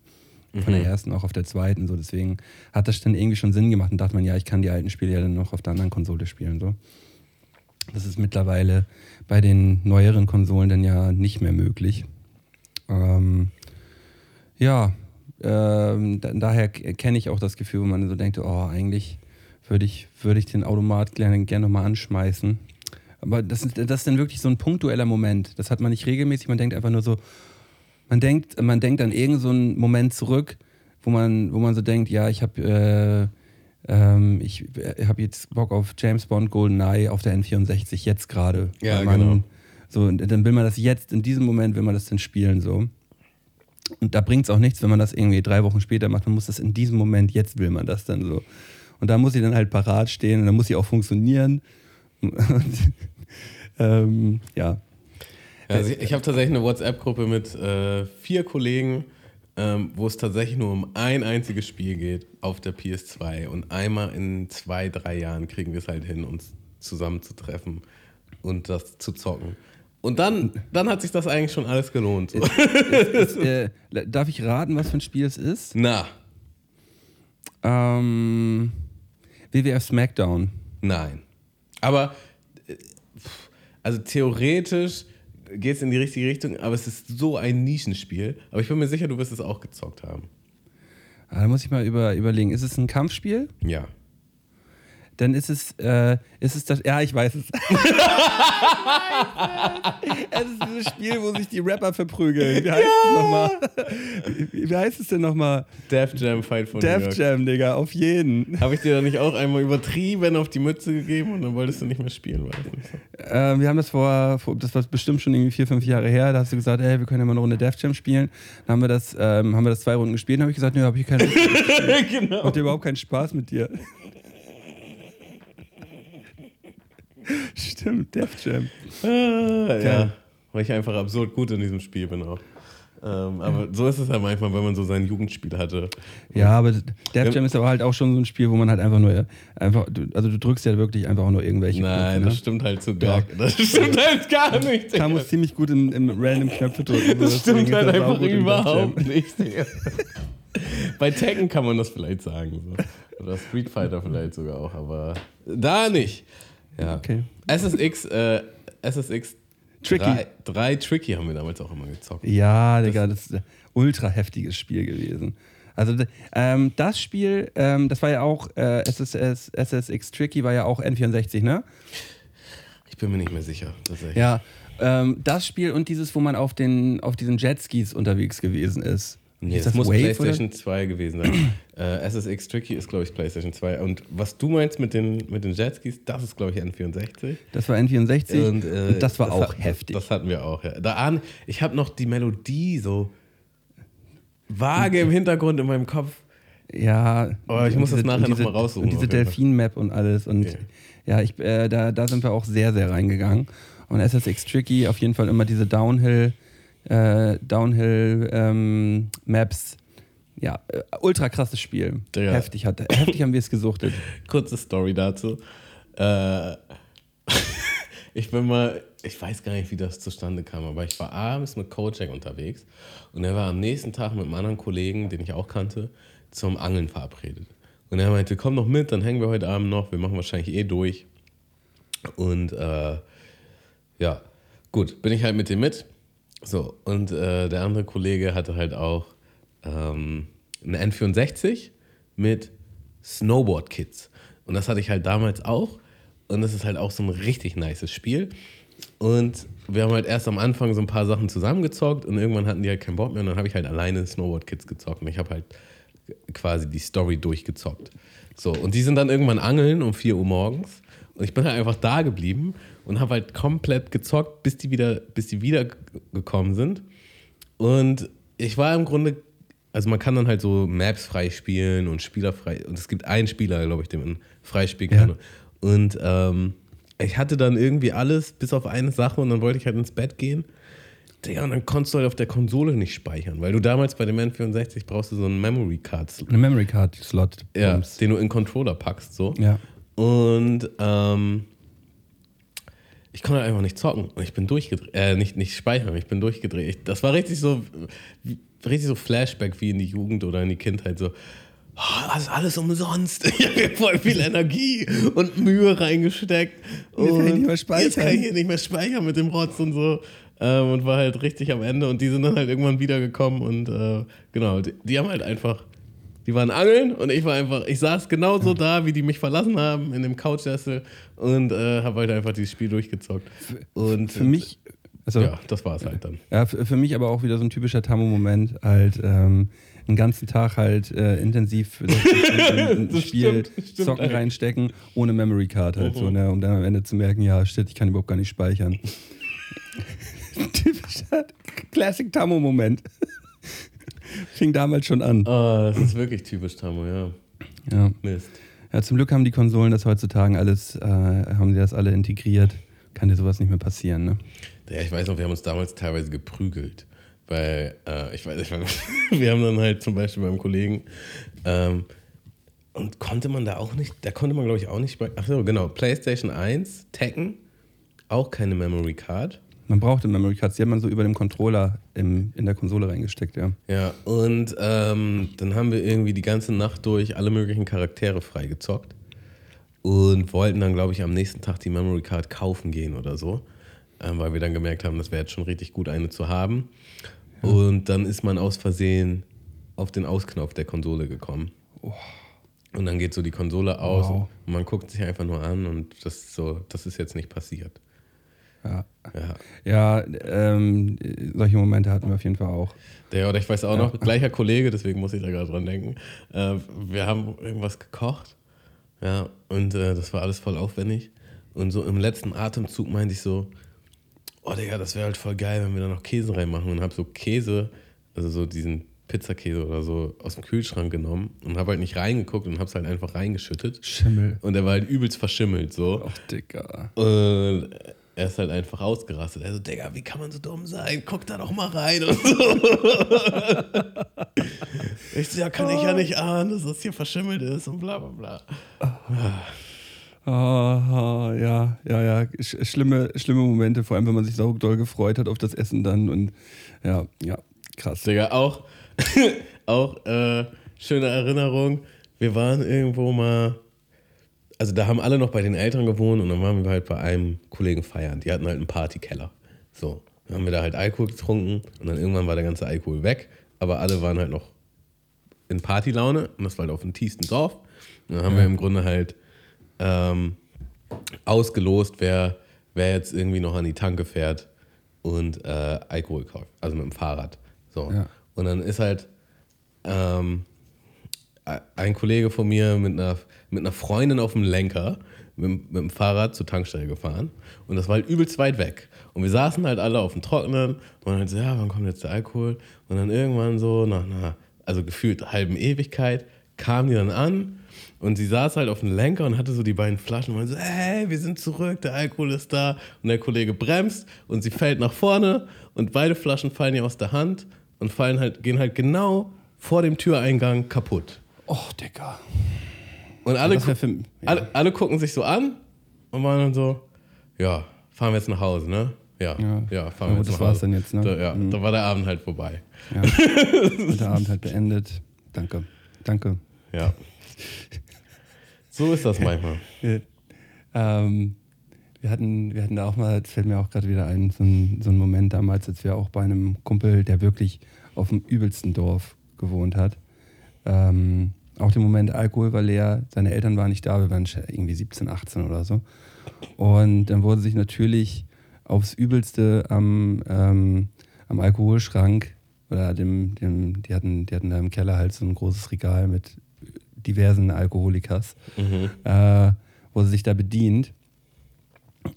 Von der ersten auch auf der zweiten, so deswegen hat das dann irgendwie schon Sinn gemacht und dachte man, ja, ich kann die alten Spiele ja dann noch auf der anderen Konsole spielen. So. Das ist mittlerweile bei den neueren Konsolen dann ja nicht mehr möglich. Ähm, ja, ähm, da, daher kenne ich auch das Gefühl, wo man so denkt, oh, eigentlich würde ich, würde ich den Automat gerne, gerne nochmal anschmeißen. Aber das ist, das ist dann wirklich so ein punktueller Moment. Das hat man nicht regelmäßig, man denkt einfach nur so, man denkt, man denkt an irgendeinen so einen Moment zurück, wo man, wo man so denkt, ja, ich habe äh, ähm, ich äh, habe jetzt Bock auf James Bond GoldenEye auf der N64 jetzt gerade. Ja, man, genau. So, und dann will man das jetzt, in diesem Moment will man das dann spielen so. Und da bringt es auch nichts, wenn man das irgendwie drei Wochen später macht. Man muss das in diesem Moment, jetzt will man das dann so. Und da muss sie dann halt parat stehen und dann muss sie auch funktionieren. Und, ähm, ja. Ja, also ich ich habe tatsächlich eine WhatsApp-Gruppe mit äh, vier Kollegen, ähm, wo es tatsächlich nur um ein einziges Spiel geht auf der PS2. Und einmal in zwei, drei Jahren kriegen wir es halt hin, uns zusammenzutreffen und das zu zocken. Und dann, dann hat sich das eigentlich schon alles gelohnt. So. Es, äh, darf ich raten, was für ein Spiel es ist? Na, Ähm, WWF SmackDown. nein. Aber, äh, also theoretisch geht es in die richtige Richtung, aber es ist so ein Nischenspiel. Aber ich bin mir sicher, du wirst es auch gezockt haben. Ah, da muss ich mal über, überlegen. Ist es ein Kampfspiel? Ja. Dann ist es, äh, ist es das. Ja, ich weiß es. es ist dieses Spiel, wo sich die Rapper verprügeln. Wie heißt es nochmal? Wie, wie heißt es denn nochmal? Def Jam Fight von New Def York. Jam, Digga, auf jeden. Habe ich dir da nicht auch einmal übertrieben auf die Mütze gegeben und dann wolltest du nicht mehr spielen? War das nicht so? Äh, wir haben das vor, vor, das war bestimmt schon irgendwie vier, fünf Jahre her. Da hast du gesagt, ey, wir können ja mal eine Runde Def Jam spielen. Dann haben wir das, ähm, haben wir das zwei Runden gespielt. Dann habe ich gesagt, nö, hab ich keine Lust. genau. Macht dir überhaupt keinen Spaß mit dir. Stimmt, Def Jam. Ah, ja. Geil. Weil ich einfach absurd gut in diesem Spiel bin auch. Ähm, aber so ist es halt manchmal, wenn man so sein Jugendspiel hatte. Ja, aber Def Jam ist aber halt auch schon so ein Spiel, wo man halt einfach nur, einfach, du- also du drückst ja wirklich einfach auch nur irgendwelche Nein, Knöpfe, das ne? stimmt halt zu gar Das stimmt halt gar nicht. Kam Digga. uns ziemlich gut im, im random Knöpfe drücken. Das stimmt halt das einfach überhaupt nicht. Bei Tekken kann man das vielleicht sagen. So. Oder Street Fighter vielleicht sogar auch, aber da nicht. Ja. Okay. SSX, äh, SSX Tricky. 3, 3 Tricky haben wir damals auch immer gezockt. Ja, Digga, das ist ein ultra heftiges Spiel gewesen. Also ähm, das Spiel, ähm, das war ja auch, äh, SSS, SSX Tricky war ja auch N64, ne? Ich bin mir nicht mehr sicher. Tatsächlich. Ja. Ähm, das Spiel und dieses, wo man auf, den, auf diesen Jetskis unterwegs gewesen ist. Nee, das, muss Wave, PlayStation 2 gewesen sein. äh, SSX Tricky ist, glaube ich, PlayStation 2. Und was du meinst mit den, mit den Jetskis, das ist, glaube ich, N64. Das war N64 Und, und, äh, das war auch hat- heftig. Das hatten wir auch, ja. Da ahn, ich habe noch die Melodie so vage im Hintergrund in meinem Kopf. ja. Oh, ich und muss das nachher und noch mal raussuchen, Und diese. Delfin-Map und alles. Und Okay. ja, ich, äh, da, da sind wir auch sehr, sehr reingegangen. Und SSX Tricky auf jeden Fall immer diese Downhill, äh, Downhill ähm, Maps. Ja, äh, ultra krasses Spiel. Digga. Heftig, hat, heftig haben wir es gesuchtet. Kurze Story dazu. Äh, ich bin mal, ich weiß gar nicht, wie das zustande kam, aber ich war abends mit Kojak unterwegs und er war am nächsten Tag mit einem anderen Kollegen, den ich auch kannte, zum Angeln verabredet. Und er meinte, komm noch mit, dann hängen wir heute Abend noch, wir machen wahrscheinlich eh durch. Und äh, ja, gut, bin ich halt mit dem mit. So, und äh, der andere Kollege hatte halt auch ähm, eine N64 mit Snowboard Kids. Und das hatte ich halt damals auch. Und das ist halt auch so ein richtig nices Spiel. Und wir haben halt erst am Anfang so ein paar Sachen zusammengezockt und irgendwann hatten die halt keinen Bock mehr. Und dann habe ich halt alleine Snowboard Kids gezockt. Und ich habe halt quasi die Story durchgezockt. So, und die sind dann irgendwann angeln um 4 Uhr morgens. Und ich bin halt einfach da geblieben und habe halt komplett gezockt, bis die wieder, bis die wieder gekommen sind. Und ich war im Grunde, also man kann dann halt so Maps freispielen und Spieler frei. Und es gibt einen Spieler, glaube ich, den man freispielen kann. Ja. Und ähm, ich hatte dann irgendwie alles, bis auf eine Sache, und dann wollte ich halt ins Bett gehen. Ja, und dann konntest du halt auf der Konsole nicht speichern, weil du damals bei dem N64 brauchst du so einen Memory Card Slot. Eine Memory Card Slot. Ja, den du in Controller packst, so. Ja. Und ähm, ich konnte einfach nicht zocken und ich bin durchgedreht, äh, nicht, nicht speichern, ich bin durchgedreht. Das war richtig so, richtig so Flashback wie in die Jugend oder in die Kindheit, so, oh, das ist alles umsonst. Ich habe voll viel Energie und Mühe reingesteckt. Und jetzt kann ich nicht mehr speichern. Jetzt kann ich hier nicht mehr speichern mit dem Rotz und so. Ähm, und war halt richtig am Ende und die sind dann halt irgendwann wiedergekommen und äh, genau, die, die haben halt einfach die waren angeln und ich war einfach, ich saß genauso da, wie die mich verlassen haben, in dem Couchsessel und äh, habe halt einfach dieses Spiel durchgezockt. Und für mich, also, ja, das war es halt dann. Ja, für, mich aber auch wieder so ein typischer Tammo-Moment, halt ähm, einen ganzen Tag halt äh, intensiv ein Spiel stimmt, stimmt Zocken eigentlich. reinstecken, ohne Memory Card halt -huh. so, ne, um dann am Ende zu merken, ja, shit, ich kann überhaupt gar nicht speichern. typischer Classic Tammo-Moment. Fing damals schon an. Oh, das ist wirklich typisch Tamo, ja. Ja. Mist. Ja, zum Glück haben die Konsolen das heutzutage alles, äh, haben sie das alle integriert. Kann dir sowas nicht mehr passieren, ne? Ja, ich weiß noch, wir haben uns damals teilweise geprügelt. Weil, äh, ich weiß, ich weiß, wir haben dann halt zum Beispiel beim Kollegen, ähm, und konnte man da auch nicht, da konnte man glaube ich auch nicht, ach so, genau, PlayStation 1, Tekken, auch keine Memory Card. Man brauchte Memory Cards, die hat man so über dem Controller im, in der Konsole reingesteckt, ja. Ja, und ähm, dann haben wir irgendwie die ganze Nacht durch alle möglichen Charaktere freigezockt und wollten dann, glaube ich, am nächsten Tag die Memory Card kaufen gehen oder so, ähm, weil wir dann gemerkt haben, das wäre jetzt schon richtig gut, eine zu haben. Ja. Und dann ist man aus Versehen auf den Ausknopf der Konsole gekommen. Oh. Und dann geht so die Konsole aus wow. und man guckt sich einfach nur an und das, so, das ist jetzt nicht passiert. Ja, ja. ja ähm, solche Momente hatten wir auf jeden Fall auch. Der, oder ich weiß auch ja. noch, gleicher Kollege, deswegen muss ich da gerade dran denken. Äh, wir haben irgendwas gekocht. Ja, und äh, das war alles voll aufwendig. Und so im letzten Atemzug meinte ich so, oh Digga, das wäre halt voll geil, wenn wir da noch Käse reinmachen. Und hab so Käse, also so diesen Pizzakäse oder so aus dem Kühlschrank genommen und habe halt nicht reingeguckt und hab's halt einfach reingeschüttet. Schimmel. Und der war halt übelst verschimmelt so. Ach, Digga. Und er ist halt einfach ausgerastet. Er so, Digga, wie kann man so dumm sein? Guck da doch mal rein und so. ich so, ja, kann ich ja nicht ahnen, dass das hier verschimmelt ist und bla bla bla. Oh, ja, ja, ja. Schlimme, schlimme Momente, vor allem wenn man sich so doll gefreut hat auf das Essen dann und ja, ja, krass. Digga, auch, auch äh, schöne Erinnerung. Wir waren irgendwo mal also da haben alle noch bei den Eltern gewohnt und dann waren wir halt bei einem Kollegen feiern. Die hatten halt einen Partykeller. So, dann haben wir da halt Alkohol getrunken und dann irgendwann war der ganze Alkohol weg, aber alle waren halt noch in Partylaune und das war halt auf dem tiefsten Dorf. Und dann haben ja. wir im Grunde halt ähm, ausgelost, wer, wer jetzt irgendwie noch an die Tanke fährt und äh, Alkohol kauft, also mit dem Fahrrad. So. Ja. Und dann ist halt ähm, ein Kollege von mir mit einer, mit einer Freundin auf dem Lenker mit, mit dem Fahrrad zur Tankstelle gefahren. Und das war halt übelst weit weg. Und wir saßen halt alle auf dem Trockenen und dann halt so, ja, wann kommt jetzt der Alkohol? Und dann irgendwann so nach einer, also gefühlt halben Ewigkeit, kam die dann an und sie saß halt auf dem Lenker und hatte so die beiden Flaschen und meinte so, hey, wir sind zurück, der Alkohol ist da. Und der Kollege bremst und sie fällt nach vorne und beide Flaschen fallen ihr aus der Hand und fallen halt, gehen halt genau vor dem Türeingang kaputt. Och, Digga. Und alle, ja, für, ja. alle, alle, gucken sich so an und waren dann so, ja, fahren wir jetzt nach Hause, ne? Ja, ja, ja fahren wir jetzt nach Hause. Dann jetzt, ne? Da, ja, mhm. da war der Abend halt vorbei. Ja. der Abend halt beendet. Danke. Danke. Ja. So ist das manchmal. ähm, wir hatten, wir hatten da auch mal, das fällt mir auch gerade wieder ein, so ein, so ein Moment damals, als wir auch bei einem Kumpel, der wirklich auf dem übelsten Dorf gewohnt hat. Ähm, auch der Moment, Alkohol war leer, seine Eltern waren nicht da, wir waren irgendwie 17, 18 oder so. Und dann wurde sich natürlich aufs Übelste am, ähm, am Alkoholschrank oder dem, dem, die hatten, die hatten da im Keller halt so ein großes Regal mit diversen Alkoholikas, Mhm. äh, wo sie sich da bedient.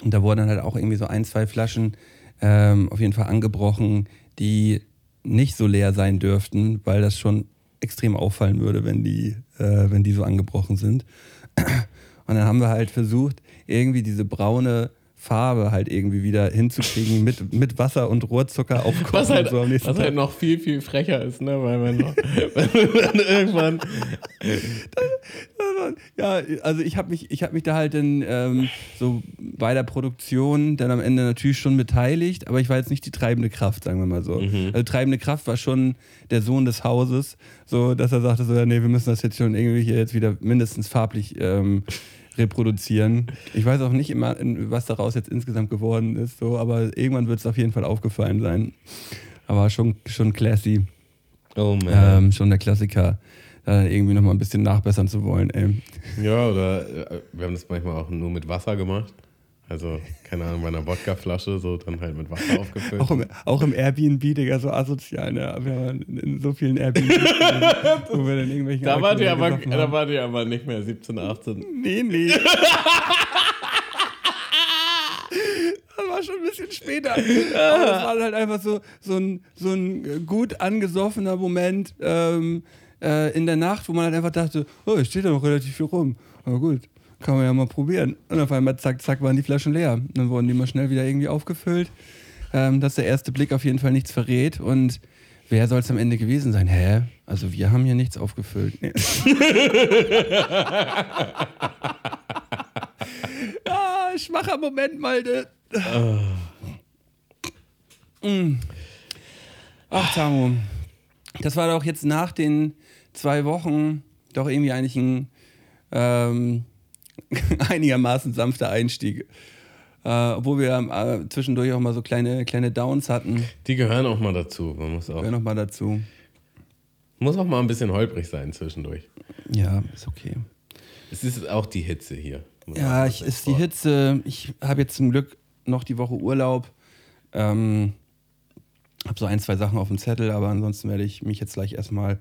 Und da wurden dann halt auch irgendwie so ein, zwei Flaschen ähm, auf jeden Fall angebrochen, die nicht so leer sein dürften, weil das schon extrem auffallen würde, wenn die, äh, wenn die so angebrochen sind. Und dann haben wir halt versucht, irgendwie diese braune Farbe halt irgendwie wieder hinzukriegen mit, mit Wasser und Rohrzucker aufkochen Was halt, so am nächsten was halt noch viel, viel frecher ist, ne? Weil man noch, man dann irgendwann. Ja, also ich habe mich, ich hab mich da halt dann ähm, so bei der Produktion dann am Ende natürlich schon beteiligt, aber ich war jetzt nicht die treibende Kraft, sagen wir mal so. Also treibende Kraft war schon der Sohn des Hauses, so dass er sagte so, ja, nee, wir müssen das jetzt schon irgendwie hier jetzt wieder mindestens farblich ähm, reproduzieren. Ich weiß auch nicht immer, was daraus jetzt insgesamt geworden ist, so, aber irgendwann wird es auf jeden Fall aufgefallen sein. Aber schon, schon classy. Oh man. Ähm, schon der Klassiker, da irgendwie nochmal ein bisschen nachbessern zu wollen, ey. Ja, oder äh, wir haben das manchmal auch nur mit Wasser gemacht. Also, keine Ahnung, bei einer Wodkaflasche, so dann halt mit Wasser aufgefüllt. Auch im, auch im Airbnb, Digga, so asozial, ne? Wir waren in, so vielen Airbnb, wo wir dann irgendwelchen da wart ihr aber, da haben. wart ihr aber nicht mehr 17, 18. Nee, nee. das war schon ein bisschen später. Aber das war halt einfach so, so, ein, so ein gut angesoffener Moment ähm, äh, in der Nacht, wo man halt einfach dachte, oh, es steht da noch relativ viel rum. Aber gut, kann man ja mal probieren. Und auf einmal, zack, zack, waren die Flaschen leer. Dann wurden die mal schnell wieder irgendwie aufgefüllt. Ähm, dass der erste Blick auf jeden Fall nichts verrät. Und wer soll es am Ende gewesen sein? Hä? Also wir haben hier nichts aufgefüllt. Nee. ah, schwacher Moment, Malte. Mm. Ach, Tamu. Das war doch jetzt nach den zwei Wochen doch irgendwie eigentlich ein ähm, einigermaßen sanfter Einstieg. Äh, obwohl wir äh, zwischendurch auch mal so kleine, kleine Downs hatten. Die gehören auch mal dazu. Man muss auch, Hör noch mal dazu. muss auch mal ein bisschen holprig sein zwischendurch. Ja, ist okay. Es ist auch die Hitze hier. Ja, ich, ist die Hitze. Ich habe jetzt zum Glück noch die Woche Urlaub. Ähm, habe so ein, zwei Sachen auf dem Zettel, aber ansonsten werde ich mich jetzt gleich erstmal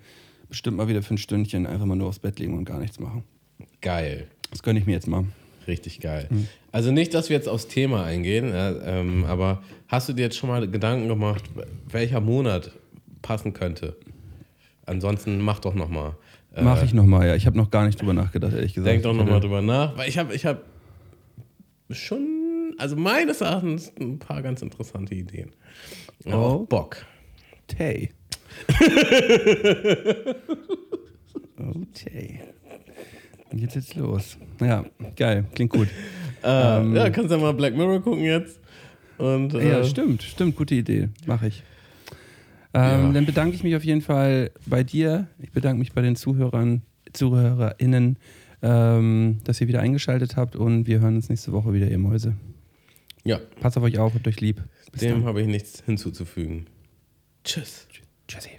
bestimmt mal wieder für ein Stündchen einfach mal nur aufs Bett legen und gar nichts machen. Geil. Das gönne ich mir jetzt mal. Richtig geil. Hm. Also nicht, dass wir jetzt aufs Thema eingehen, ja, ähm, aber hast du dir jetzt schon mal Gedanken gemacht, welcher Monat passen könnte? Ansonsten mach doch noch mal. Äh, Mache ich nochmal, ja. Ich habe noch gar nicht drüber nachgedacht, ehrlich gesagt. Denk doch noch mal drüber nach, weil ich habe ich hab schon, also meines Erachtens ein paar ganz interessante Ideen. Oh. Auch Bock. Tay. oh, Dann geht's jetzt los. Ja, geil. Klingt gut. Äh, ja, kannst ja mal Black Mirror gucken jetzt. Und, äh, Ja, stimmt, stimmt, gute Idee. Mache ich. Ähm, Ja. Dann bedanke ich mich auf jeden Fall bei dir. Ich bedanke mich bei den Zuhörern, ZuhörerInnen, ähm, dass ihr wieder eingeschaltet habt und wir hören uns nächste Woche wieder, ihr Mäuse. ja, Passt auf euch auf und euch lieb. Bis dem habe ich nichts hinzuzufügen. Tschüss. Tschüssi.